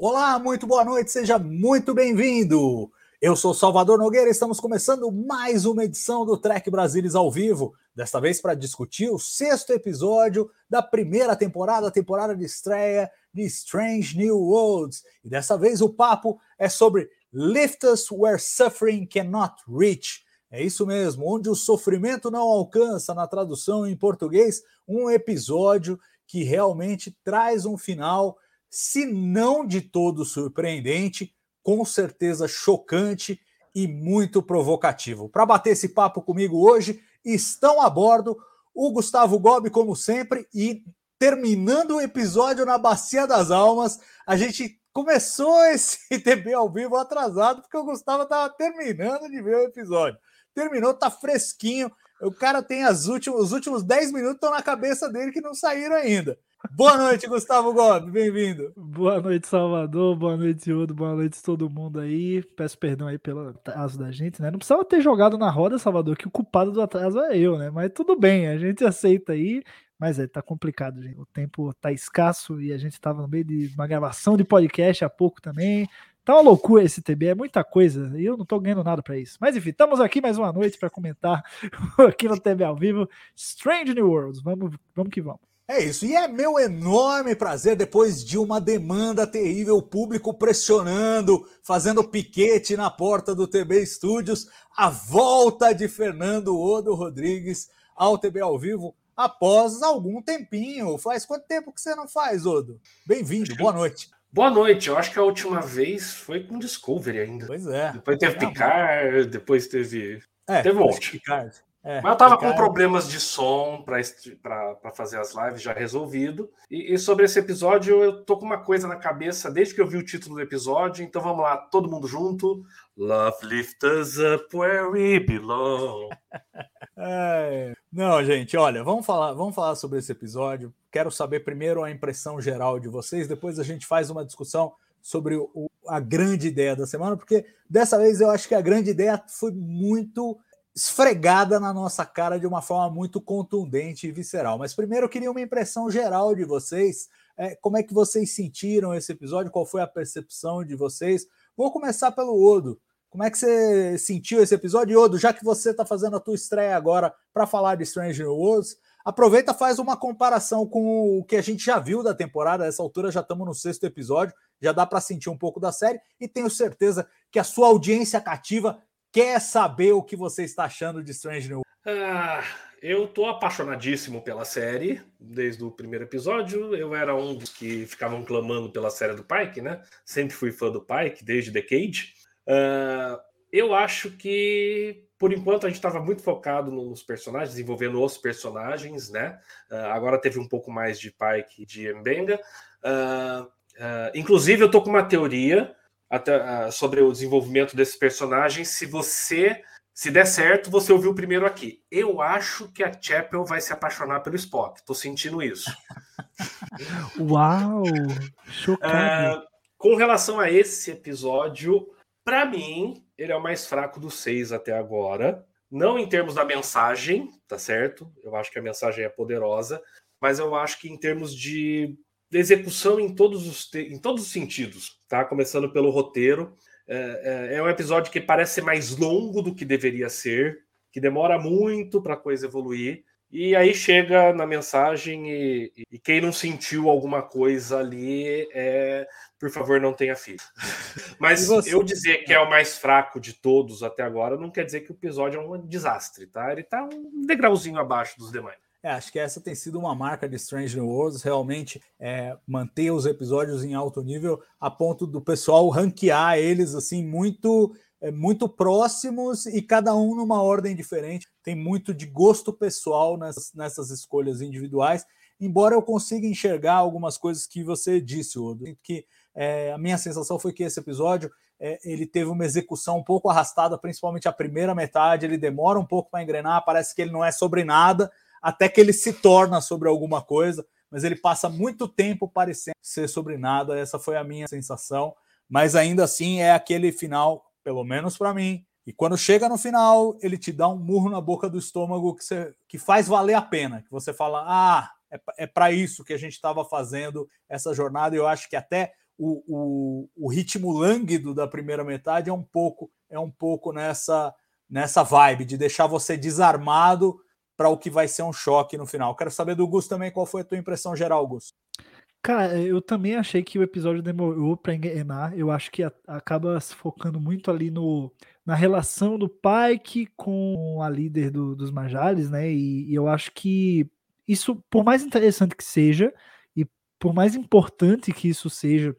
Olá, muito boa noite, seja muito bem-vindo. Eu sou Salvador Nogueira, estamos começando mais uma edição do Trek Brasilis ao vivo, desta vez para discutir o sexto episódio da primeira temporada, temporada de estreia de Strange New Worlds. E dessa vez o papo é sobre Lift Us Where Suffering Cannot Reach. É isso mesmo, onde o sofrimento não alcança, na tradução em português, um episódio que realmente traz um final se não de todo surpreendente, com certeza chocante e muito provocativo. Para bater esse papo comigo hoje, estão a bordo o Gustavo Gobi, como sempre, e terminando o episódio na Bacia das Almas, a gente começou esse TB ao vivo atrasado, porque o Gustavo estava terminando de ver o episódio. Terminou, tá fresquinho. O cara tem as últimas, os últimos 10 minutos estão na cabeça dele que não saíram ainda. Boa noite, Gustavo Gomes, bem-vindo. Boa noite, Salvador. Boa noite, Udo. Boa noite, todo mundo aí. Peço perdão aí pelo atraso da gente, né? Não precisava ter jogado na roda, Salvador, que o culpado do atraso é eu, né? Mas tudo bem, a gente aceita aí. Mas é, tá complicado, gente. O tempo tá escasso e a gente tava no meio de uma gravação de podcast há pouco também. Tá uma loucura esse TB, é muita coisa e eu não tô ganhando nada para isso. Mas enfim, estamos aqui mais uma noite para comentar aqui no TB ao vivo Strange New Worlds. Vamos, vamos que vamos. É isso, e é meu enorme prazer, depois de uma demanda terrível, o público pressionando, fazendo piquete na porta do TB Studios, a volta de Fernando Odo Rodrigues ao TB ao vivo após algum tempinho. Faz quanto tempo que você não faz, Odo? Bem-vindo, boa noite. Boa noite, eu acho que a última vez foi com Discovery ainda. Pois é. Depois teve É, Picard, depois teve. É, teve um monte. Picard. É, Mas eu tava Picard. com problemas de som para fazer as lives já resolvido. E, e sobre esse episódio, eu tô com uma coisa na cabeça desde que eu vi o título do episódio. Então vamos lá, todo mundo junto. Love lift us up where we belong. É, Não, gente, olha, vamos falar, vamos falar sobre esse episódio. Quero saber primeiro a impressão geral de vocês, depois a gente faz uma discussão sobre o- a grande ideia da semana, porque dessa vez eu acho que a grande ideia foi muito esfregada na nossa cara de uma forma muito contundente e visceral. Mas primeiro eu queria uma impressão geral de vocês. É, como é que vocês sentiram esse episódio? Qual foi a percepção de vocês? Vou começar pelo Odo. Como é que você sentiu esse episódio? E, Odo, já que você está fazendo a tua estreia agora para falar de Stranger Worlds, aproveita faz uma comparação com o que a gente já viu da temporada. Nessa altura já estamos no sexto episódio, já dá para sentir um pouco da série e tenho certeza que a sua audiência cativa quer saber o que você está achando de Stranger Worlds. Ah, eu tô apaixonadíssimo pela série desde o primeiro episódio. Eu era um dos que ficavam clamando pela série do Pike, né? Sempre fui fã do Pike desde The Cage. Ah, eu acho que por enquanto a gente estava muito focado nos personagens, desenvolvendo os personagens, né? Ah, agora teve um pouco mais de Pike e de Mbenga. Ah, inclusive, eu tô com uma teoria até, ah, sobre o desenvolvimento desses personagens. Se você se der certo, você ouviu primeiro aqui. Eu acho que a Chapel vai se apaixonar pelo Spock. Tô sentindo isso. Uau! Chocado. Ah, com relação a esse episódio, para mim, ele é o mais fraco dos seis até agora. Não em termos da mensagem, tá certo? Eu acho que a mensagem é poderosa, mas eu acho que em termos de execução em todos os, em todos os sentidos, tá? Começando pelo roteiro. É, é- é um episódio que parece ser mais longo do que deveria ser, que demora muito para a coisa evoluir. E aí chega na mensagem e, e quem não sentiu alguma coisa ali, é, por favor, não tenha filho. Mas eu dizer que é o mais fraco de todos até agora não quer dizer que o episódio é um desastre, tá? Ele tá um degrauzinho abaixo dos demais. É, acho que essa tem sido uma marca de Strange New Worlds, realmente é, manter os episódios em alto nível a ponto do pessoal ranquear eles assim muito é, muito próximos e cada um numa ordem diferente. Tem muito de gosto pessoal nessas, nessas escolhas individuais, embora eu consiga enxergar algumas coisas que você disse, Odo, que é, a minha sensação foi que esse episódio é, ele teve uma execução um pouco arrastada, principalmente a primeira metade. Ele demora um pouco para engrenar, parece que ele não é sobre nada, até que ele se torna sobre alguma coisa, mas ele passa muito tempo parecendo ser sobre nada. Essa foi a minha sensação, mas ainda assim é aquele final, pelo menos para mim. E quando chega no final, ele te dá um murro na boca do estômago que, você, que faz valer a pena. Que você fala, ah, é, é para isso que a gente estava fazendo essa jornada. E eu acho que até o, o, o ritmo lânguido da primeira metade é um pouco é um pouco nessa nessa vibe de deixar você desarmado para o que vai ser um choque no final. Quero saber do Gus também qual foi a tua impressão geral, Gus. Cara, eu também achei que o episódio demorou para engrenar. Eu acho que a, acaba se focando muito ali no, na relação do Pike com a líder do, dos Majales, né? E, e, eu acho que isso, por mais interessante que seja, e por mais importante que isso seja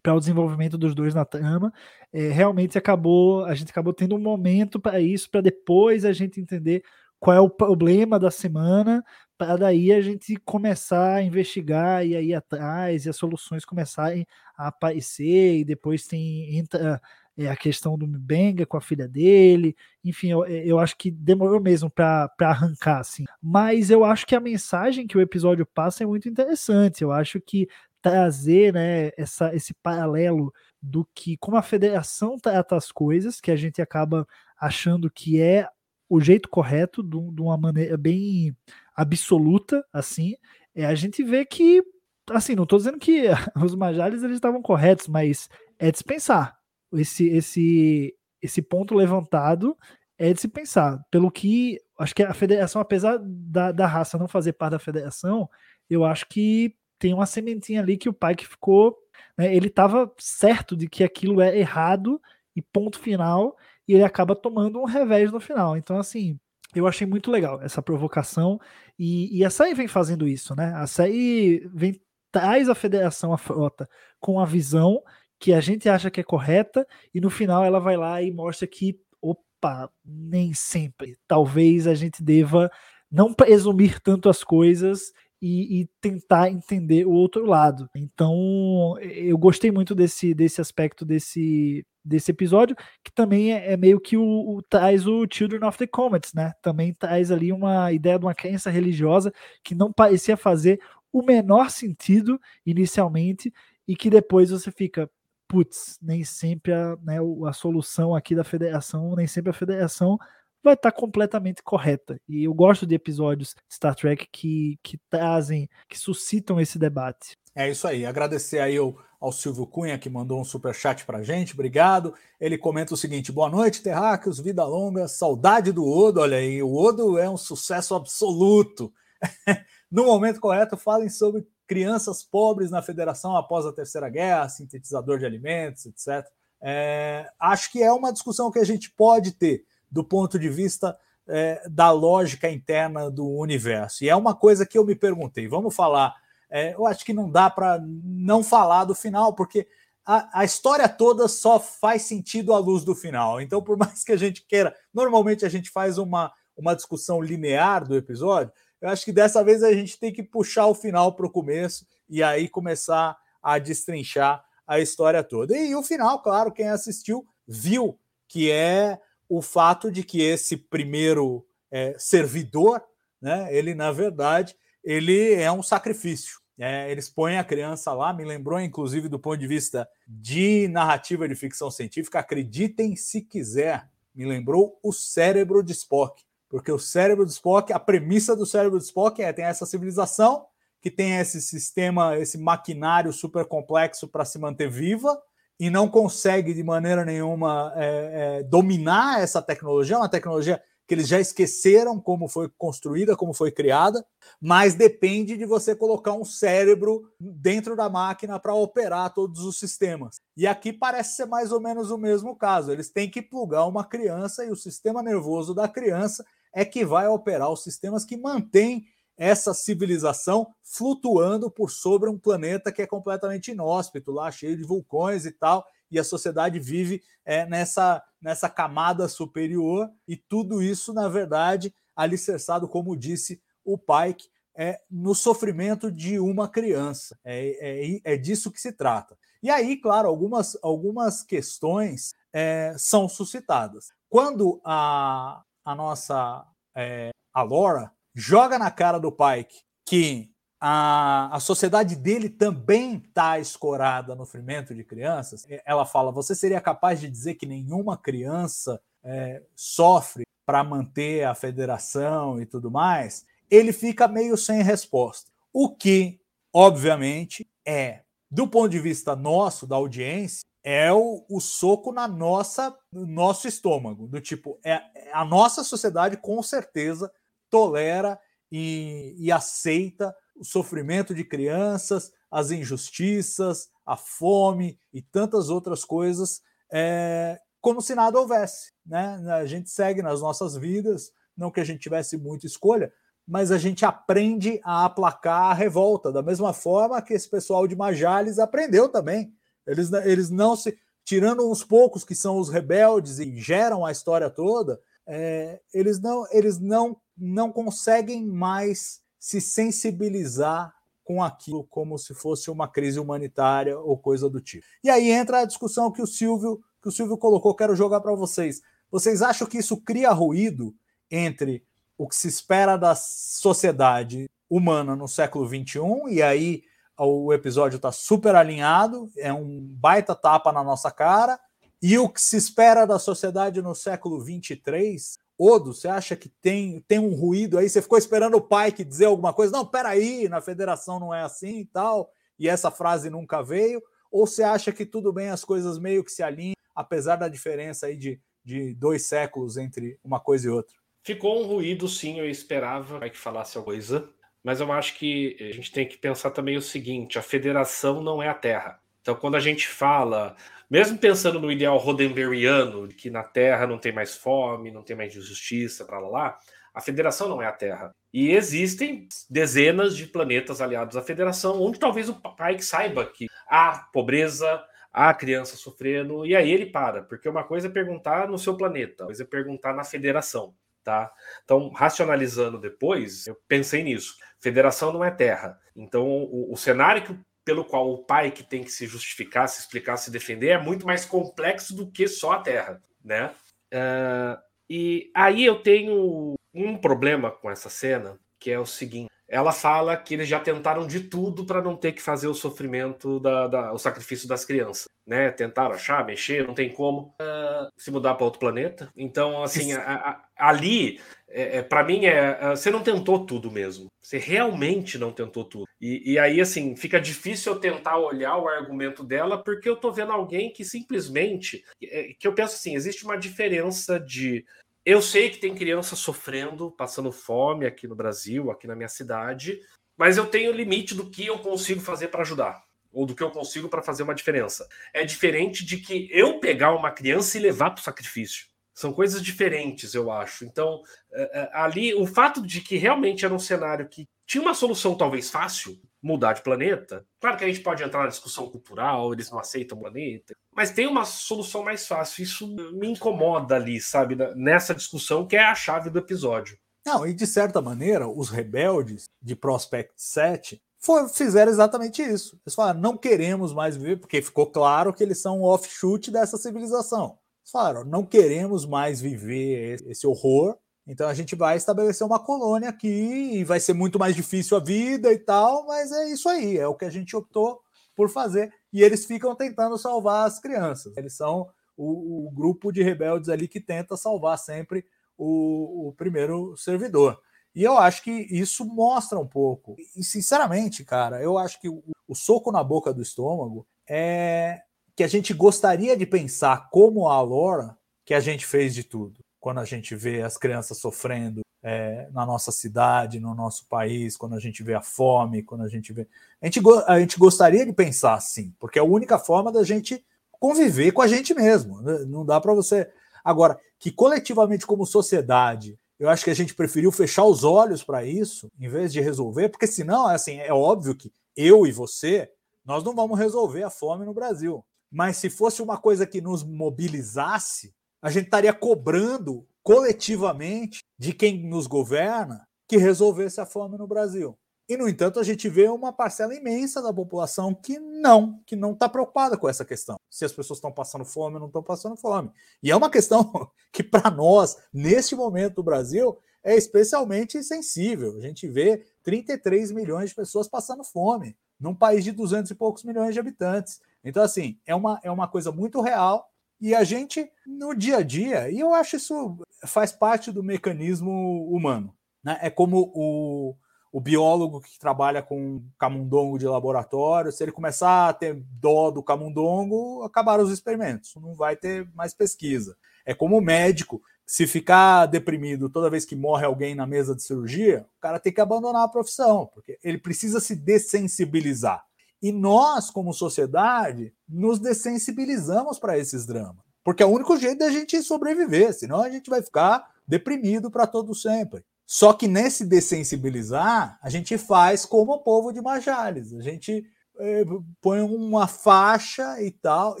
para o desenvolvimento dos dois na trama. É, realmente acabou, a gente acabou tendo um momento para isso, para depois a gente entender qual é o problema da semana, para daí a gente começar a investigar e aí atrás e as soluções começarem a aparecer e depois tem entra é, a questão do Benga com a filha dele, enfim, eu, eu acho que demorou mesmo para arrancar, assim. Mas eu acho que a mensagem que o episódio passa é muito interessante. Eu acho que trazer né, essa, esse paralelo do que como a federação trata as coisas, que a gente acaba achando que é o jeito correto, de, uma maneira bem absoluta, assim, é, a gente vê que, assim, não estou dizendo que os Majares eles estavam corretos, mas é de se pensar. Esse, esse, esse ponto levantado é de se pensar. Pelo que, acho que a federação, apesar da, da raça não fazer parte da federação, eu acho que tem uma sementinha ali que o pai que ficou, né, ele estava certo de que aquilo é errado e ponto final, ele acaba tomando um revés no final. Então, assim, eu achei muito legal essa provocação, e, e a série vem fazendo isso, né? A série vem, traz a federação, a frota, com a visão que a gente acha que é correta, e no final ela vai lá e mostra que, opa, nem sempre. Talvez a gente deva não presumir tanto as coisas e, e, tentar entender o outro lado. Então, eu gostei muito desse, desse aspecto desse, desse episódio, que também é, é meio que o, o, traz o Children of the Comets, né? Também traz ali uma ideia de uma crença religiosa que não parecia fazer o menor sentido inicialmente e que depois você fica, putz, nem sempre a, né, a solução aqui da federação, nem sempre a federação vai estar tá completamente correta. E eu gosto de episódios de Star Trek que, que trazem, que suscitam esse debate. É isso aí. Agradecer aí ao, ao Silvio Cunha que mandou um super chat pra gente. Obrigado. Ele comenta o seguinte: boa noite, terráqueos, vida longa, saudade do Odo. Olha aí, o Odo é um sucesso absoluto. no momento correto, falem sobre crianças pobres na federação após a Terceira Guerra, sintetizador de alimentos, etc. É, acho que é uma discussão que a gente pode ter do ponto de vista é, da lógica interna do universo. E é uma coisa que eu me perguntei. Vamos falar. É, eu acho que não dá para não falar do final, porque a, a, história toda só faz sentido à luz do final. Então, por mais que a gente queira, normalmente a gente faz uma, uma discussão linear do episódio. Eu acho que dessa vez a gente tem que puxar o final para o começo e aí começar a destrinchar a história toda. E, e o final, claro, quem assistiu viu que é o fato de que esse primeiro é, servidor, né, ele na verdade ele é um sacrifício. É, eles põem a criança lá, me lembrou inclusive do ponto de vista de narrativa de ficção científica. Acreditem se quiser, me lembrou o cérebro de Spock, porque o cérebro de Spock, a premissa do cérebro de Spock é tem essa civilização que tem esse sistema, esse maquinário super complexo para se manter viva e não consegue de maneira nenhuma é, é, dominar essa tecnologia, é uma tecnologia que eles já esqueceram como foi construída, como foi criada, mas depende de você colocar um cérebro dentro da máquina para operar todos os sistemas. E aqui parece ser mais ou menos o mesmo caso. Eles têm que plugar uma criança e o sistema nervoso da criança é que vai operar os sistemas que mantêm essa civilização flutuando por sobre um planeta que é completamente inóspito, lá cheio de vulcões e tal, e a sociedade vive é, nessa, nessa camada superior, e tudo isso, na verdade, alicerçado, como disse o Pike, é, no sofrimento de uma criança. É, é, é disso que se trata. E aí, claro, algumas, algumas questões é, são suscitadas. Quando a, a nossa é, a Laura joga na cara do Pike que a, a sociedade dele também está escorada no sofrimento de crianças, ela fala: você seria capaz de dizer que nenhuma criança é, sofre para manter a federação e tudo mais? Ele fica meio sem resposta. O que, obviamente, é, do ponto de vista nosso, da audiência, é o, o soco na nossa, no nosso estômago, do tipo, é, a nossa sociedade com certeza tolera e, e aceita o sofrimento de crianças, as injustiças, a fome e tantas outras coisas, é, como se nada houvesse. Né? A gente segue nas nossas vidas, não que a gente tivesse muita escolha, mas a gente aprende a aplacar a revolta, da mesma forma que esse pessoal de Majales aprendeu também. Eles, eles não se. Tirando uns poucos que são os rebeldes e geram a história toda, é, eles, não, eles não, não conseguem mais se sensibilizar com aquilo como se fosse uma crise humanitária ou coisa do tipo. E aí entra a discussão que o Silvio, que o Silvio colocou, quero jogar para vocês. Vocês acham que isso cria ruído entre o que se espera da sociedade humana no século XXI, e aí o episódio está super alinhado, é um baita tapa na nossa cara. E o que se espera da sociedade no século 23? Odo, você acha que tem, tem um ruído aí? Você ficou esperando o pai que dizer alguma coisa? Não, peraí, na federação não é assim e tal, e essa frase nunca veio? Ou você acha que tudo bem, as coisas meio que se alinham, apesar da diferença aí de, de dois séculos entre uma coisa e outra? Ficou um ruído, sim, eu esperava que falasse alguma coisa mas eu acho que a gente tem que pensar também o seguinte: a federação não é a Terra. Então, quando a gente fala, mesmo pensando no ideal rodenberryano, de que na Terra não tem mais fome, não tem mais injustiça, para lá, lá, a federação não é a Terra. E existem dezenas de planetas aliados à federação, onde talvez o pai saiba que há pobreza, há criança sofrendo, e aí ele para, porque uma coisa é perguntar no seu planeta, coisa é perguntar na federação. Tá? Então, racionalizando depois, eu pensei nisso. Federação não é terra. Então, o, o cenário que, pelo qual o pai que tem que se justificar, se explicar, se defender é muito mais complexo do que só a terra, né? Uh, e aí eu tenho um problema com essa cena, que é o seguinte: ela fala que eles já tentaram de tudo para não ter que fazer o sofrimento, da, da, o sacrifício das crianças né? Tentaram achar, mexer, não tem como uh, se mudar para outro planeta. Então, assim, a, a, ali, é, é para mim, é, é, você não tentou tudo mesmo. Você realmente não tentou tudo. E, e, aí, assim, fica difícil eu tentar olhar o argumento dela, porque eu tô vendo alguém que simplesmente. É, que eu penso assim: existe uma diferença de. Eu sei que tem criança sofrendo, passando fome aqui no Brasil, aqui na minha cidade, mas eu tenho limite do que eu consigo fazer para ajudar ou do que eu consigo para fazer uma diferença. É diferente de que eu pegar uma criança e levar para o sacrifício. São coisas diferentes, eu acho. Então, é, é, ali, o fato de que realmente era um cenário que tinha uma solução talvez fácil, mudar de planeta. Claro que a gente pode entrar na discussão cultural, eles não aceitam o planeta, mas tem uma solução mais fácil. Isso me incomoda ali, sabe, nessa discussão que é a chave do episódio. Não, e de certa maneira, os rebeldes de Prospect 7 foi, fizeram exatamente isso. Eles falaram, não queremos mais viver, porque ficou claro que eles são um offshoot dessa civilização. Eles falaram, não queremos mais viver esse horror, então a gente vai estabelecer uma colônia aqui e vai ser muito mais difícil a vida e tal, mas é isso aí, é o que a gente optou por fazer. E eles ficam tentando salvar as crianças. Eles são o, o grupo de rebeldes ali que tenta salvar sempre o, o primeiro servidor. E eu acho que isso mostra um pouco. E, sinceramente, cara, eu acho que o, o soco na boca do estômago é que a gente gostaria de pensar como a Laura que a gente fez de tudo. Quando a gente vê as crianças sofrendo é, na nossa cidade, no nosso país, quando a gente vê a fome, quando a gente vê. A gente, a gente gostaria de pensar assim, porque é a única forma da gente conviver com a gente mesmo. Né? Não dá para você. Agora, que coletivamente, como sociedade, Eu acho que a gente preferiu fechar os olhos para isso, em vez de resolver, porque senão, assim, é óbvio que eu e você, nós não vamos resolver a fome no Brasil. Mas se fosse uma coisa que nos mobilizasse, a gente estaria cobrando coletivamente de quem nos governa que resolvesse a fome no Brasil. E, no entanto, a gente vê uma parcela imensa da população que não, que não está preocupada com essa questão. Se as pessoas estão passando fome ou não estão passando fome. E é uma questão que, para nós, neste momento do Brasil, é especialmente sensível. A gente vê 33 milhões de pessoas passando fome num país de 200 e poucos milhões de habitantes. Então, assim, é uma, é uma coisa muito real e a gente, no dia a dia, e eu acho isso faz parte do mecanismo humano. Né? É como o, o biólogo que trabalha com camundongo de laboratório, se ele começar a ter dó do camundongo, acabaram os experimentos, não vai ter mais pesquisa. É como o médico, se ficar deprimido toda vez que morre alguém na mesa de cirurgia, o cara tem que abandonar a profissão, porque ele precisa se dessensibilizar. E nós, como sociedade, nos dessensibilizamos para esses dramas, porque é o único jeito da gente sobreviver, senão a gente vai ficar deprimido para todo sempre. Só que nesse dessensibilizar, a gente faz como o povo de Majales. A gente é, põe uma faixa e tal.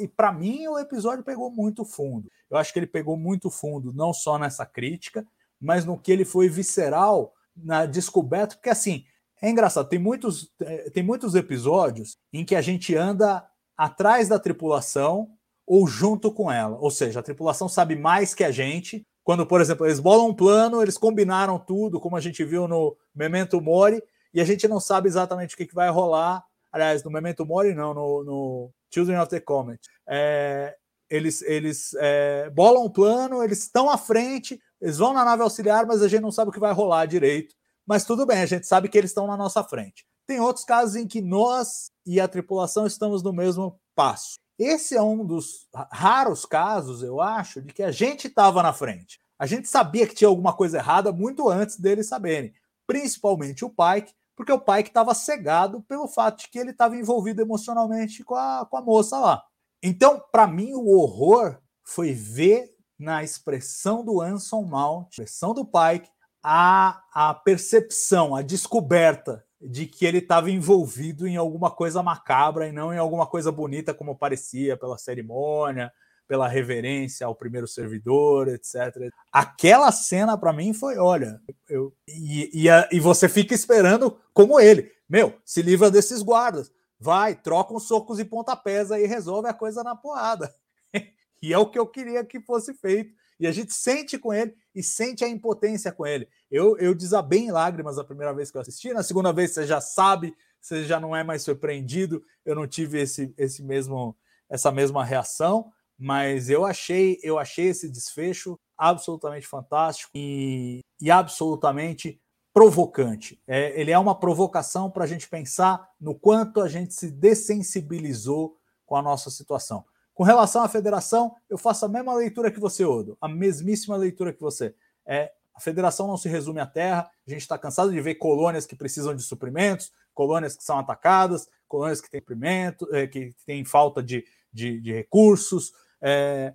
E para mim o episódio pegou muito fundo. Eu acho que ele pegou muito fundo, não só nessa crítica, mas no que ele foi visceral na descoberta. Porque assim, é engraçado, tem muitos, é, tem muitos episódios em que a gente anda atrás da tripulação ou junto com ela. Ou seja, a tripulação sabe mais que a gente, quando, por exemplo, eles bolam um plano, eles combinaram tudo, como a gente viu no Memento Mori, e a gente não sabe exatamente o que, que vai rolar. Aliás, no Memento Mori, não, no, no Children of the Comet. É, eles eles é, bolam um plano, eles estão à frente, eles vão na nave auxiliar, mas a gente não sabe o que vai rolar direito. Mas tudo bem, a gente sabe que eles estão na nossa frente. Tem outros casos em que nós e a tripulação estamos no mesmo passo. Esse é um dos raros casos, eu acho, de que a gente estava na frente. A gente sabia que tinha alguma coisa errada muito antes deles saberem, principalmente o Pike, porque o Pike estava cegado pelo fato de que ele estava envolvido emocionalmente com a, com a moça lá. Então, para mim, o horror foi ver na expressão do Anson Mount, expressão do Pike, a, a percepção, a descoberta de que ele estava envolvido em alguma coisa macabra e não em alguma coisa bonita como parecia pela cerimônia, pela reverência ao primeiro servidor, etc. Aquela cena para mim foi, olha, eu e, e, e, você fica esperando como ele, meu, se livra desses guardas, vai, troca uns socos e pontapés aí resolve a coisa na porrada. e é o que eu queria que fosse feito. E a gente sente com ele e sente a impotência com ele. Eu, eu desabei em lágrimas a primeira vez que eu assisti, na segunda vez você já sabe, você já não é mais surpreendido. Eu não tive esse, esse mesmo essa mesma reação, mas eu achei eu achei esse desfecho absolutamente fantástico e, e absolutamente provocante. É, ele é uma provocação para a gente pensar no quanto a gente se dessensibilizou com a nossa situação. Com relação à federação, eu faço a mesma leitura que você, Odo, a mesmíssima leitura que você. É, a federação não se resume à terra, a gente está cansado de ver colônias que precisam de suprimentos, colônias que são atacadas, colônias que têm suprimento, é, que têm falta de, de, de recursos. É,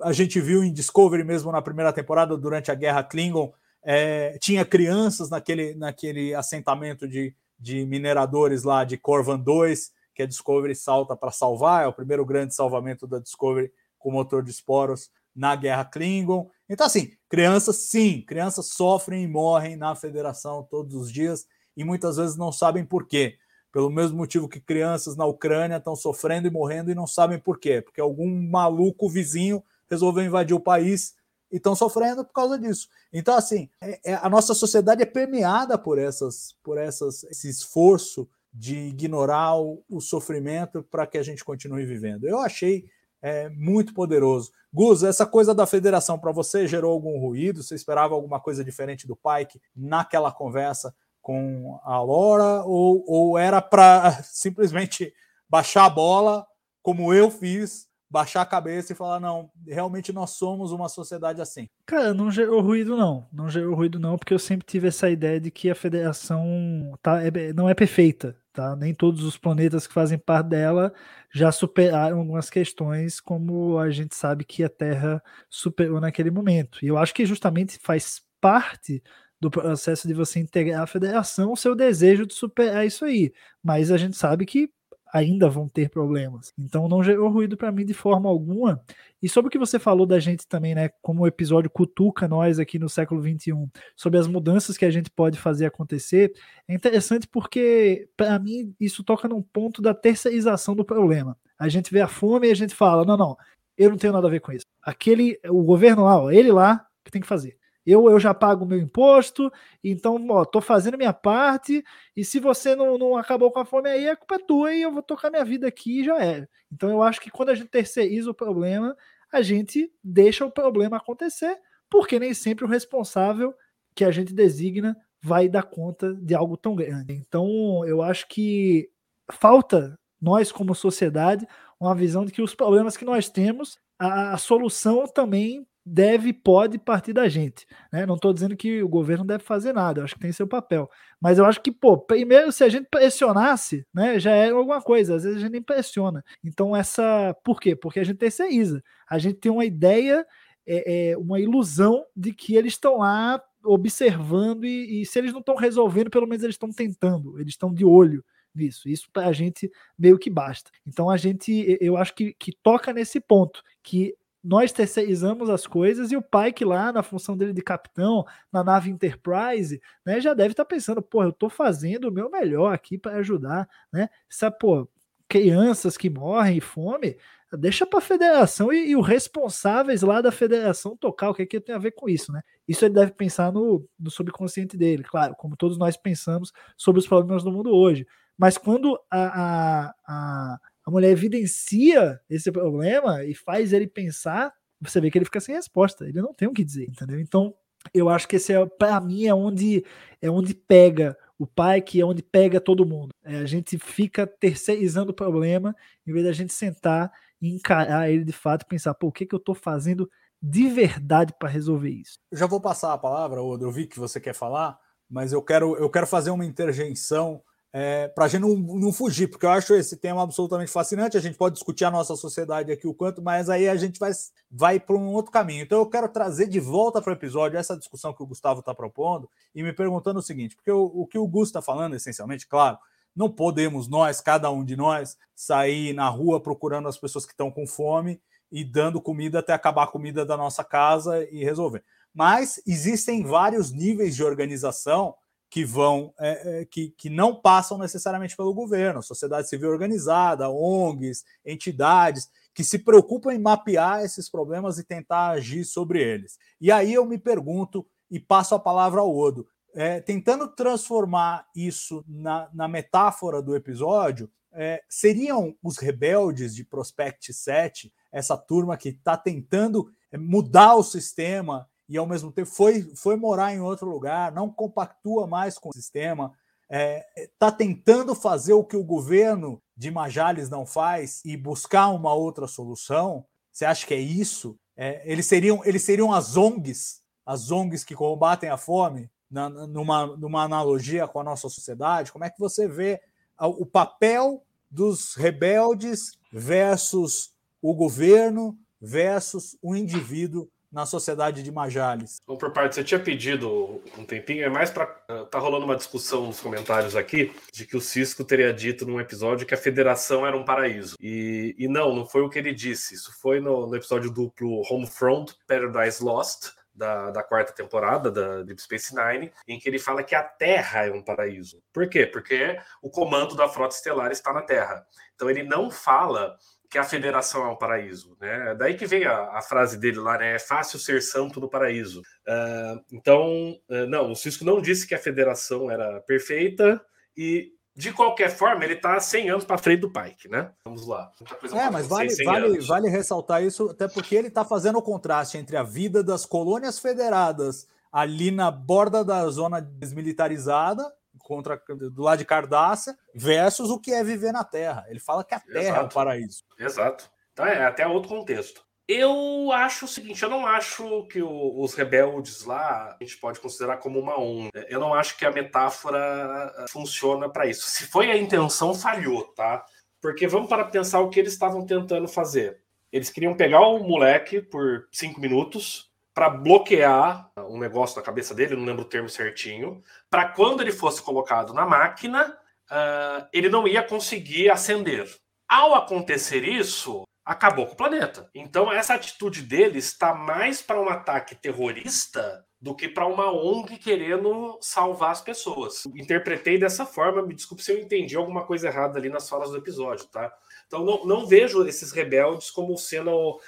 a gente viu em Discovery mesmo na primeira temporada, durante a Guerra Klingon, é, tinha crianças naquele, naquele assentamento de, de mineradores lá de Corvan 2, que a Discovery salta para salvar, é o primeiro grande salvamento da Discovery com motor de esporos na Guerra Klingon. Então, assim, crianças, sim, crianças sofrem e morrem na federação todos os dias e muitas vezes não sabem por quê. Pelo mesmo motivo que crianças na Ucrânia estão sofrendo e morrendo e não sabem por quê. Porque algum maluco vizinho resolveu invadir o país e estão sofrendo por causa disso. Então, assim, é, é, a nossa sociedade é permeada por essas, por essas, esse esforço de ignorar o, o sofrimento para que a gente continue vivendo. Eu achei é, muito poderoso. Gus, essa coisa da federação para você gerou algum ruído? Você esperava alguma coisa diferente do Pike naquela conversa com a Laura? Ou, ou era para simplesmente baixar a bola, como eu fiz, baixar a cabeça e falar: não, realmente nós somos uma sociedade assim? Cara, não gerou ruído, não. Não gerou ruído, não, porque eu sempre tive essa ideia de que a federação tá, é, não é perfeita. Tá? Nem todos os planetas que fazem parte dela já superaram algumas questões, como a gente sabe que a Terra superou naquele momento. E eu acho que justamente faz parte do processo de você integrar a federação o seu desejo de superar isso aí. Mas a gente sabe que ainda vão ter problemas. Então não gerou ruído para mim de forma alguma. E sobre o que você falou da gente também, né, como o episódio cutuca nós aqui no século 21, sobre as mudanças que a gente pode fazer acontecer, é interessante porque para mim isso toca num ponto da terceirização do problema. A gente vê a fome e a gente fala: "Não, não, eu não tenho nada a ver com isso. Aquele o governo lá, ó, ele lá que tem que fazer. Eu, eu já pago o meu imposto, então, tô fazendo minha parte, e se você não, não acabou com a fome aí, a culpa é tua e eu vou tocar minha vida aqui e já é. Então eu acho que quando a gente terceiriza o problema, a gente deixa o problema acontecer, porque nem sempre o responsável que a gente designa vai dar conta de algo tão grande. Então eu acho que falta nós como sociedade uma visão de que os problemas que nós temos, a, a solução também deve pode partir da gente. Né? Não estou dizendo que o governo deve fazer nada, eu acho que tem seu papel. Mas eu acho que, pô, primeiro, se a gente pressionasse, né, já é alguma coisa, às vezes a gente nem pressiona. Então, essa. Por quê? Porque a gente terceiriza. A gente tem uma ideia, é, é uma ilusão de que eles estão lá observando e, e se eles não estão resolvendo, pelo menos eles estão tentando, eles estão de olho nisso. Isso para a gente meio que basta. Então a gente, eu acho que, que toca nesse ponto, que nós terceirizamos as coisas e o pai que lá na função dele de capitão na nave Enterprise, né, já deve estar tá pensando, pô, eu estou fazendo o meu melhor aqui para ajudar, né? Essa, pô, crianças que morrem e fome, deixa para a federação e, e, os responsáveis lá da federação tocar o que, é que tem a ver com isso, né? Isso ele deve pensar no, no subconsciente dele, claro, como todos nós pensamos sobre os problemas do mundo hoje. Mas quando a, a, a a mulher evidencia esse problema e faz ele pensar, você vê que ele fica sem resposta, ele não tem o que dizer, entendeu? Então, eu acho que esse é, para mim, é onde é onde pega o pai, que é onde pega todo mundo. É, a gente fica terceirizando o problema, em vez da gente sentar e encarar ele de fato e pensar, pô, o que, que eu estou fazendo de verdade para resolver isso? Eu já vou passar a palavra, Odo, eu vi que você quer falar, mas eu quero, eu quero fazer uma interjeição é, para a gente não, não fugir, porque eu acho esse tema absolutamente fascinante. A gente pode discutir a nossa sociedade aqui o quanto, mas aí a gente vai, vai para um outro caminho. Então eu quero trazer de volta para o episódio essa discussão que o Gustavo está propondo e me perguntando o seguinte: porque o, o que o Gustavo está falando, essencialmente, claro, não podemos nós, cada um de nós, sair na rua procurando as pessoas que estão com fome e dando comida até acabar a comida da nossa casa e resolver. Mas existem vários níveis de organização que vão é, é, que, que não passam necessariamente pelo governo, sociedade civil organizada, ONGs, entidades que se preocupam em mapear esses problemas e tentar agir sobre eles. E aí eu me pergunto e passo a palavra ao Odo, é, tentando transformar isso na, na metáfora do episódio, é, seriam os rebeldes de Prospect 7, essa turma que está tentando mudar o sistema e ao mesmo tempo foi, foi morar em outro lugar, não compactua mais com o sistema, está é, tá tentando fazer o que o governo de Majales não faz e buscar uma outra solução. Você acha que é isso? É, eles, seriam, eles seriam as ONGs, as ONGs que combatem a fome, na, numa, numa analogia com a nossa sociedade? Como é que você vê o papel dos rebeldes versus o governo versus o indivíduo na sociedade de Majales. Bom, por parte, você tinha pedido um tempinho, é mais para. Tá rolando uma discussão nos comentários aqui de que o Cisco teria dito num episódio que a federação era um paraíso. E, e não, não foi o que ele disse. Isso foi no, no episódio duplo Homefront Paradise Lost. Da, da, quarta temporada da Deep Space Nine, em que ele fala que a Terra é um paraíso. Por quê? Porque o comando da frota estelar está na Terra. Então ele não fala que a federação é um paraíso. Né? Daí que vem a, a, frase dele lá, né? É fácil ser santo no paraíso. Uh, então, uh, não, o Cisco não disse que a federação era perfeita e, de qualquer forma, ele está 100 anos para frente do Pike, né? Vamos lá. É, mas vale, vale, vale ressaltar isso, até porque ele está fazendo o contraste entre a vida das colônias federadas ali na borda da zona desmilitarizada contra do lado de Cardácia versus o que é viver na Terra. Ele fala que a Terra Exato. é o paraíso. Exato. Então é até outro contexto. Eu acho o seguinte, eu não acho que o, os rebeldes lá a gente pode considerar como uma onda. Eu não acho que a metáfora eh, funciona para isso. Se foi a intenção, falhou, tá? Porque vamos para pensar o que eles estavam tentando fazer. Eles queriam pegar o moleque por cinco minutos, para bloquear um negócio na cabeça dele, não lembro o termo certinho, para quando ele fosse colocado na máquina, uh, ele não ia conseguir acender. Ao acontecer isso, acabou com o planeta. Então, essa atitude dele está mais para um ataque terrorista do que para uma ONG querendo salvar as pessoas. Interpretei dessa forma, me desculpe se eu entendi alguma coisa errada ali nas falas do episódio, tá? Então não, não vejo esses rebeldes como sendo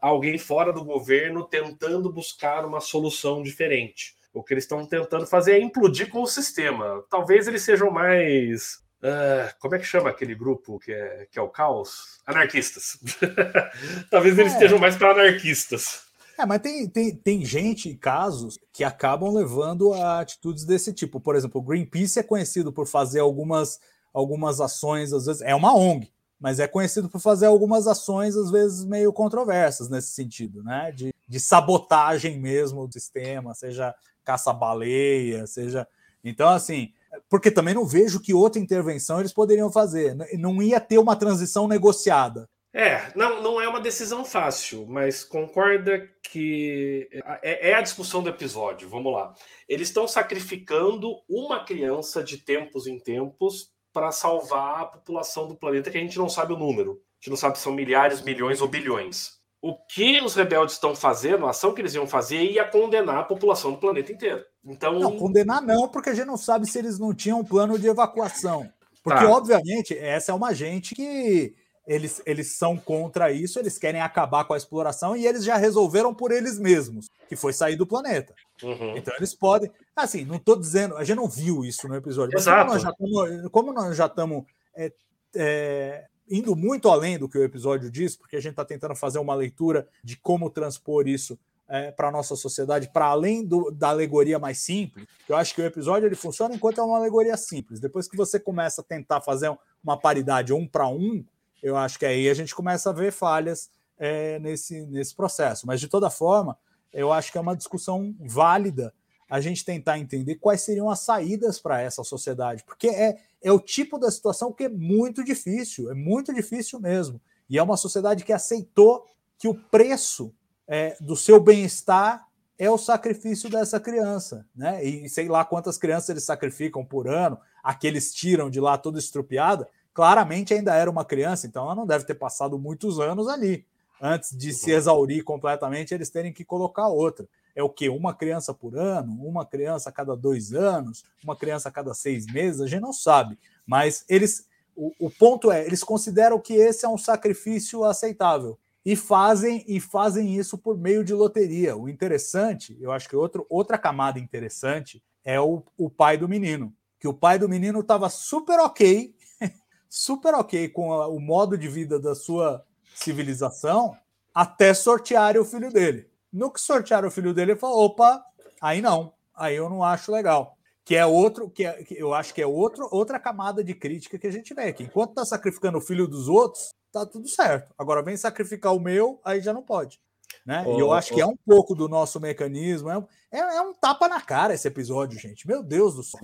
alguém fora do governo tentando buscar uma solução diferente. O que eles estão tentando fazer é implodir com o sistema. Talvez eles sejam mais Uh, como é que chama aquele grupo que é, que é o caos? Anarquistas. Talvez eles é. estejam mais para anarquistas. É, mas tem, tem, tem gente, casos, que acabam levando a atitudes desse tipo. Por exemplo, o Greenpeace é conhecido por fazer algumas, algumas ações, às vezes, é uma ONG, mas é conhecido por fazer algumas ações, às vezes, meio controversas nesse sentido, né? De, de sabotagem mesmo do sistema, seja caça-baleia, seja. Então, assim, porque também não vejo que outra intervenção eles poderiam fazer. Não ia ter uma transição negociada. É, não, não é uma decisão fácil, mas concorda que é, é a discussão do episódio. Vamos lá. Eles estão sacrificando uma criança de tempos em tempos para salvar a população do planeta, que a gente não sabe o número. A gente não sabe se são milhares, milhões ou bilhões o que os rebeldes estão fazendo, a ação que eles iam fazer, ia condenar a população do planeta inteiro. Então, não, condenar não, porque a gente não sabe se eles não tinham um plano de evacuação. Porque, tá. obviamente, essa é uma gente que eles, eles são contra isso, eles querem acabar com a exploração e eles já resolveram por eles mesmos, que foi sair do planeta. Uhum. Então eles podem. Assim, não estou dizendo, a gente não viu isso no episódio, Exato. mas como nós já estamos é, é, indo muito além do que o episódio diz, porque a gente está tentando fazer uma leitura de como transpor isso é, para a nossa sociedade, para além do, da alegoria mais simples. Eu acho que o episódio ele funciona enquanto é uma alegoria simples. Depois que você começa a tentar fazer uma paridade um para um, eu acho que aí a gente começa a ver falhas é, nesse, nesse processo. Mas, de toda forma, eu acho que é uma discussão válida a gente tentar entender quais seriam as saídas para essa sociedade, porque é, é o tipo da situação que é muito difícil, é muito difícil mesmo. E é uma sociedade que aceitou que o preço é, do seu bem-estar é o sacrifício dessa criança, né? E sei lá quantas crianças eles sacrificam por ano, aqueles tiram de lá toda estrupiada, claramente ainda era uma criança, então ela não deve ter passado muitos anos ali. Antes de se exaurir completamente, eles terem que colocar outra é o que? Uma criança por ano, uma criança a cada dois anos, uma criança a cada seis meses, a gente não sabe. Mas eles, o, o ponto é, eles consideram que esse é um sacrifício aceitável e fazem e fazem isso por meio de loteria. O interessante, eu acho que outro, outra camada interessante é o, o pai do menino, que o pai do menino estava super ok, super ok com a, o modo de vida da sua civilização, até sortear o filho dele. No que sortearam o filho dele, ele falou: opa, aí não, aí eu não acho legal. Que é outro, que, é, que eu acho que é outro, outra camada de crítica que a gente vê aqui. Enquanto tá sacrificando o filho dos outros, tá tudo certo. Agora vem sacrificar o meu, aí já não pode. Né? Oh, e eu acho oh. que é um pouco do nosso mecanismo. É, é, é, um tapa na cara esse episódio, gente. Meu Deus do céu.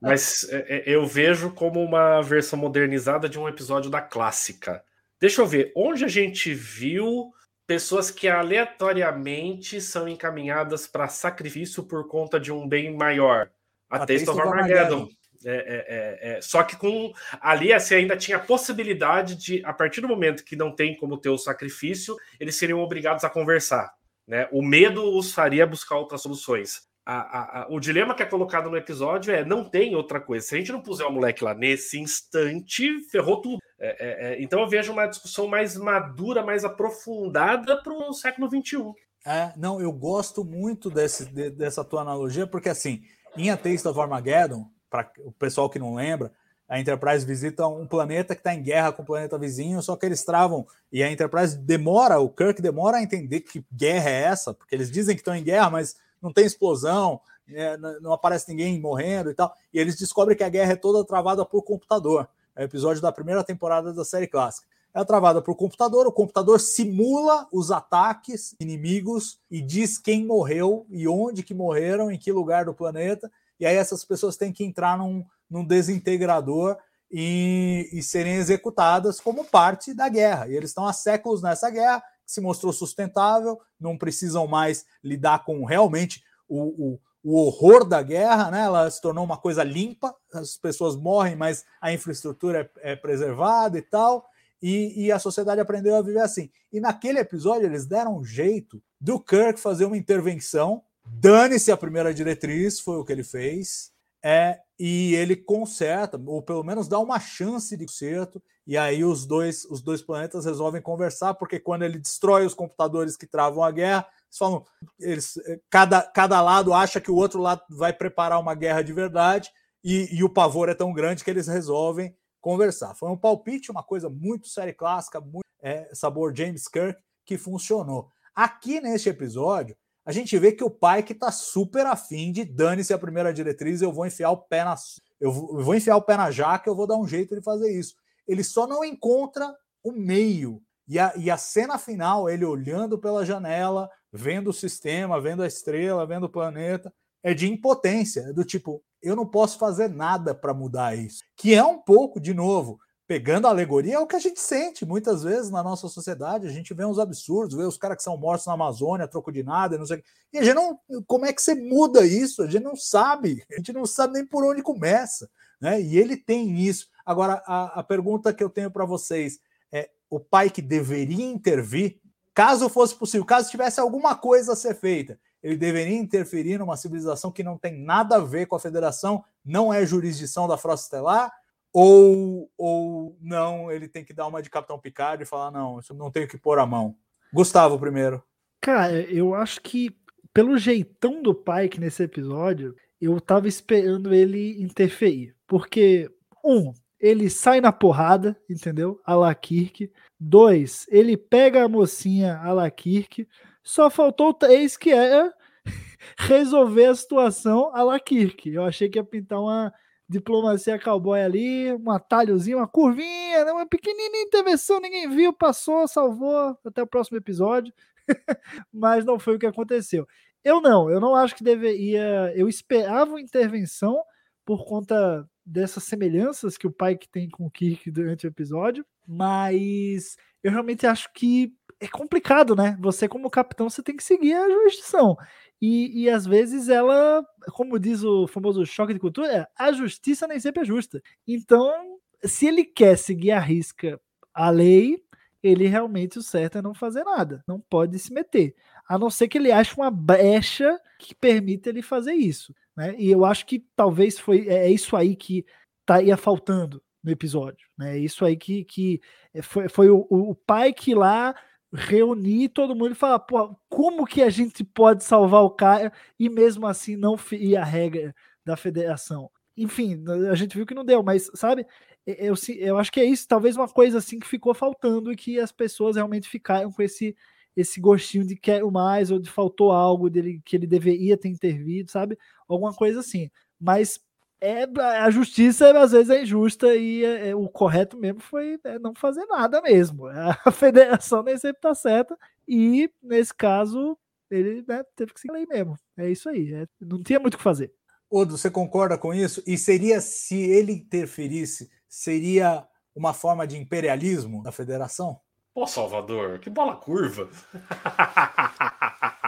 Mas é, é, eu vejo como uma versão modernizada de um episódio da clássica. Deixa eu ver, onde a gente viu pessoas que aleatoriamente são encaminhadas para sacrifício por conta de um bem maior. A, a Taste of Armageddon. É, é, é, é, só que com ali você ainda tinha a possibilidade de, a partir do momento que não tem como ter o sacrifício, eles seriam obrigados a conversar. Né? O medo os faria buscar outras soluções. A, a, a, o dilema que é colocado no episódio é não tem outra coisa. Se a gente não puser o moleque lá nesse instante, ferrou tudo. É, é, é, então eu vejo uma discussão mais madura, mais aprofundada para o século XXI. É, não, eu gosto muito desse, de, dessa tua analogia, porque assim, em A Taste of Armageddon, para o pessoal que não lembra, a Enterprise visita um planeta que está em guerra com o planeta vizinho, só que eles travam, e a Enterprise demora, o Kirk demora a entender que guerra é essa, porque eles dizem que estão em guerra, mas não tem explosão, é, não aparece ninguém morrendo e tal, e eles descobrem que a guerra é toda travada por computador é o episódio da primeira temporada da série clássica. É travada por computador, o computador simula os ataques inimigos e diz quem morreu e onde que morreram, em que lugar do planeta, e aí essas pessoas têm que entrar num, num desintegrador e, e, serem executadas como parte da guerra. E eles estão há séculos nessa guerra, se mostrou sustentável, não precisam mais lidar com realmente o, o, o horror da guerra, né? ela se tornou uma coisa limpa, as pessoas morrem, mas a infraestrutura é, é preservada e tal, e, e, a sociedade aprendeu a viver assim. E naquele episódio eles deram um jeito do Kirk fazer uma intervenção, dane-se a primeira diretriz, foi o que ele fez, é, e ele conserta, ou pelo menos dá uma chance de conserto, e aí os dois, os dois planetas resolvem conversar, porque quando ele destrói os computadores que travam a guerra, eles falam, eles, cada, cada lado acha que o outro lado vai preparar uma guerra de verdade, e, e o pavor é tão grande que eles resolvem conversar. Foi um palpite, uma coisa muito série clássica, muito é, sabor James Kirk, que funcionou. Aqui neste episódio, a gente vê que o pai que tá super afim de dane-se a primeira diretriz, eu vou enfiar o pé na eu vou enfiar o pé na jaca, eu vou dar um jeito de fazer isso. Ele só não encontra o meio. E a, e a cena final, ele olhando pela janela, vendo o sistema, vendo a estrela, vendo o planeta, é de impotência, é do tipo, eu não posso fazer nada para mudar isso. Que é um pouco, de novo, pegando a alegoria, é o que a gente sente muitas vezes na nossa sociedade. A gente vê uns absurdos, vê os caras que são mortos na Amazônia, troco de nada, não sei E a gente não. Como é que você muda isso? A gente não sabe. A gente não sabe nem por onde começa. Né? E ele tem isso. Agora, a, a pergunta que eu tenho para vocês é: o pai que deveria intervir, caso fosse possível, caso tivesse alguma coisa a ser feita, ele deveria interferir numa civilização que não tem nada a ver com a federação, não é jurisdição da Frota Estelar, ou, ou não, ele tem que dar uma de Capitão Picard e falar: não, isso não tenho que pôr a mão. Gustavo, primeiro. Cara, eu acho que pelo jeitão do Pike nesse episódio, eu tava esperando ele interferir. Porque, um, ele sai na porrada, entendeu? A la Kirk. Dois, ele pega a mocinha a la Kirk. Só faltou três, que é resolver a situação a la Kirk. Eu achei que ia pintar uma diplomacia cowboy ali, um atalhozinho, uma curvinha, né? uma pequenininha intervenção, ninguém viu, passou, salvou, até o próximo episódio. Mas não foi o que aconteceu. Eu não, eu não acho que deveria. Eu esperava intervenção por conta dessas semelhanças que o pai que tem com o Kirk durante o episódio, mas eu realmente acho que é complicado, né? Você, como capitão, você tem que seguir a jurisdição. E, e às vezes ela, como diz o famoso choque de cultura, a justiça nem sempre é justa. Então, se ele quer seguir a risca a lei, ele realmente o certo é não fazer nada, não pode se meter. A não ser que ele ache uma brecha que permita ele fazer isso. Né? E eu acho que talvez foi é, é isso aí que estaria faltando no episódio. Né? É isso aí que, que foi, foi o, o pai que lá reunir todo mundo e falar, pô, como que a gente pode salvar o cara e mesmo assim não ferir a regra da federação? Enfim, a gente viu que não deu, mas sabe, eu, eu acho que é isso, talvez uma coisa assim que ficou faltando e que as pessoas realmente ficaram com esse esse gostinho de quero mais ou de faltou algo dele que ele deveria ter intervido, sabe? Alguma coisa assim. Mas é, a justiça às vezes é injusta e é, é, o correto mesmo foi é, não fazer nada mesmo. A federação nem sempre tá certa e nesse caso ele né, teve que seguir lei mesmo. É isso aí, é, não tinha muito o que fazer. Odo, você concorda com isso? E seria, se ele interferisse, seria uma forma de imperialismo da federação? Pô, Salvador, que bola curva.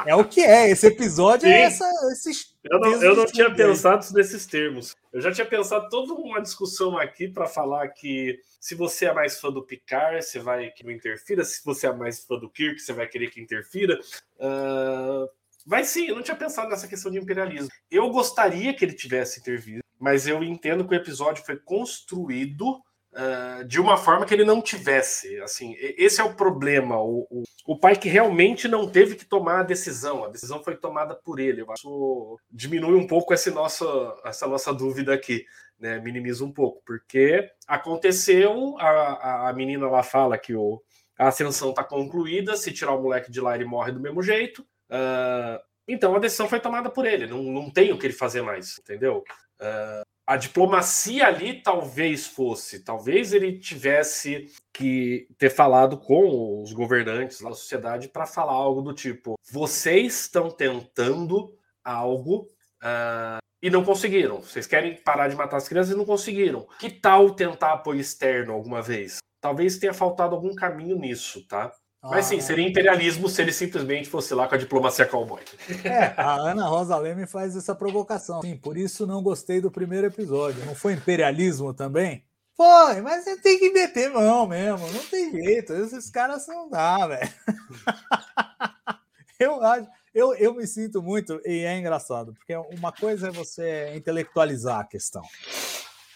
É o que é, esse episódio é Sim. é essa, esses. Eu não, eu não tinha pensado nesses termos. Eu já tinha pensado toda uma discussão aqui para falar que se você é mais fã do Picard, você vai que não interfira. Se você é mais fã do Kirk, você vai querer que interfira. Uh, vai sim, eu não tinha pensado nessa questão de imperialismo. Eu gostaria que ele tivesse intervido, mas eu entendo que o episódio foi construído uh, de uma forma que ele não tivesse. Assim, esse é o problema. O, o, o, pai que realmente não teve que tomar a decisão, a decisão foi tomada por ele. Eu acho diminui um pouco essa nossa, essa nossa dúvida aqui. Né, minimiza um pouco, porque aconteceu, a, a menina lá fala que o, a ascensão está concluída, se tirar o moleque de lá ele morre do mesmo jeito. Uh, então a decisão foi tomada por ele, não, não tem o que ele fazer mais, entendeu? Uh, a diplomacia ali talvez fosse, talvez ele tivesse que ter falado com os governantes da sociedade para falar algo do tipo: vocês estão tentando algo uh, e não conseguiram. Vocês querem parar de matar as crianças e não conseguiram. Que tal tentar apoio externo alguma vez? Talvez tenha faltado algum caminho nisso, tá? Mas sim, seria imperialismo se ele simplesmente fosse lá com a diplomacia cowboy. É, a Ana Rosa Leme faz essa provocação. Sim, por isso não gostei do primeiro episódio. Não foi imperialismo também? Foi, mas você tem que meter mão mesmo. Não tem jeito. Esses caras não dá, velho. Eu acho. Eu, eu me sinto muito, e é engraçado, porque uma coisa é você intelectualizar a questão.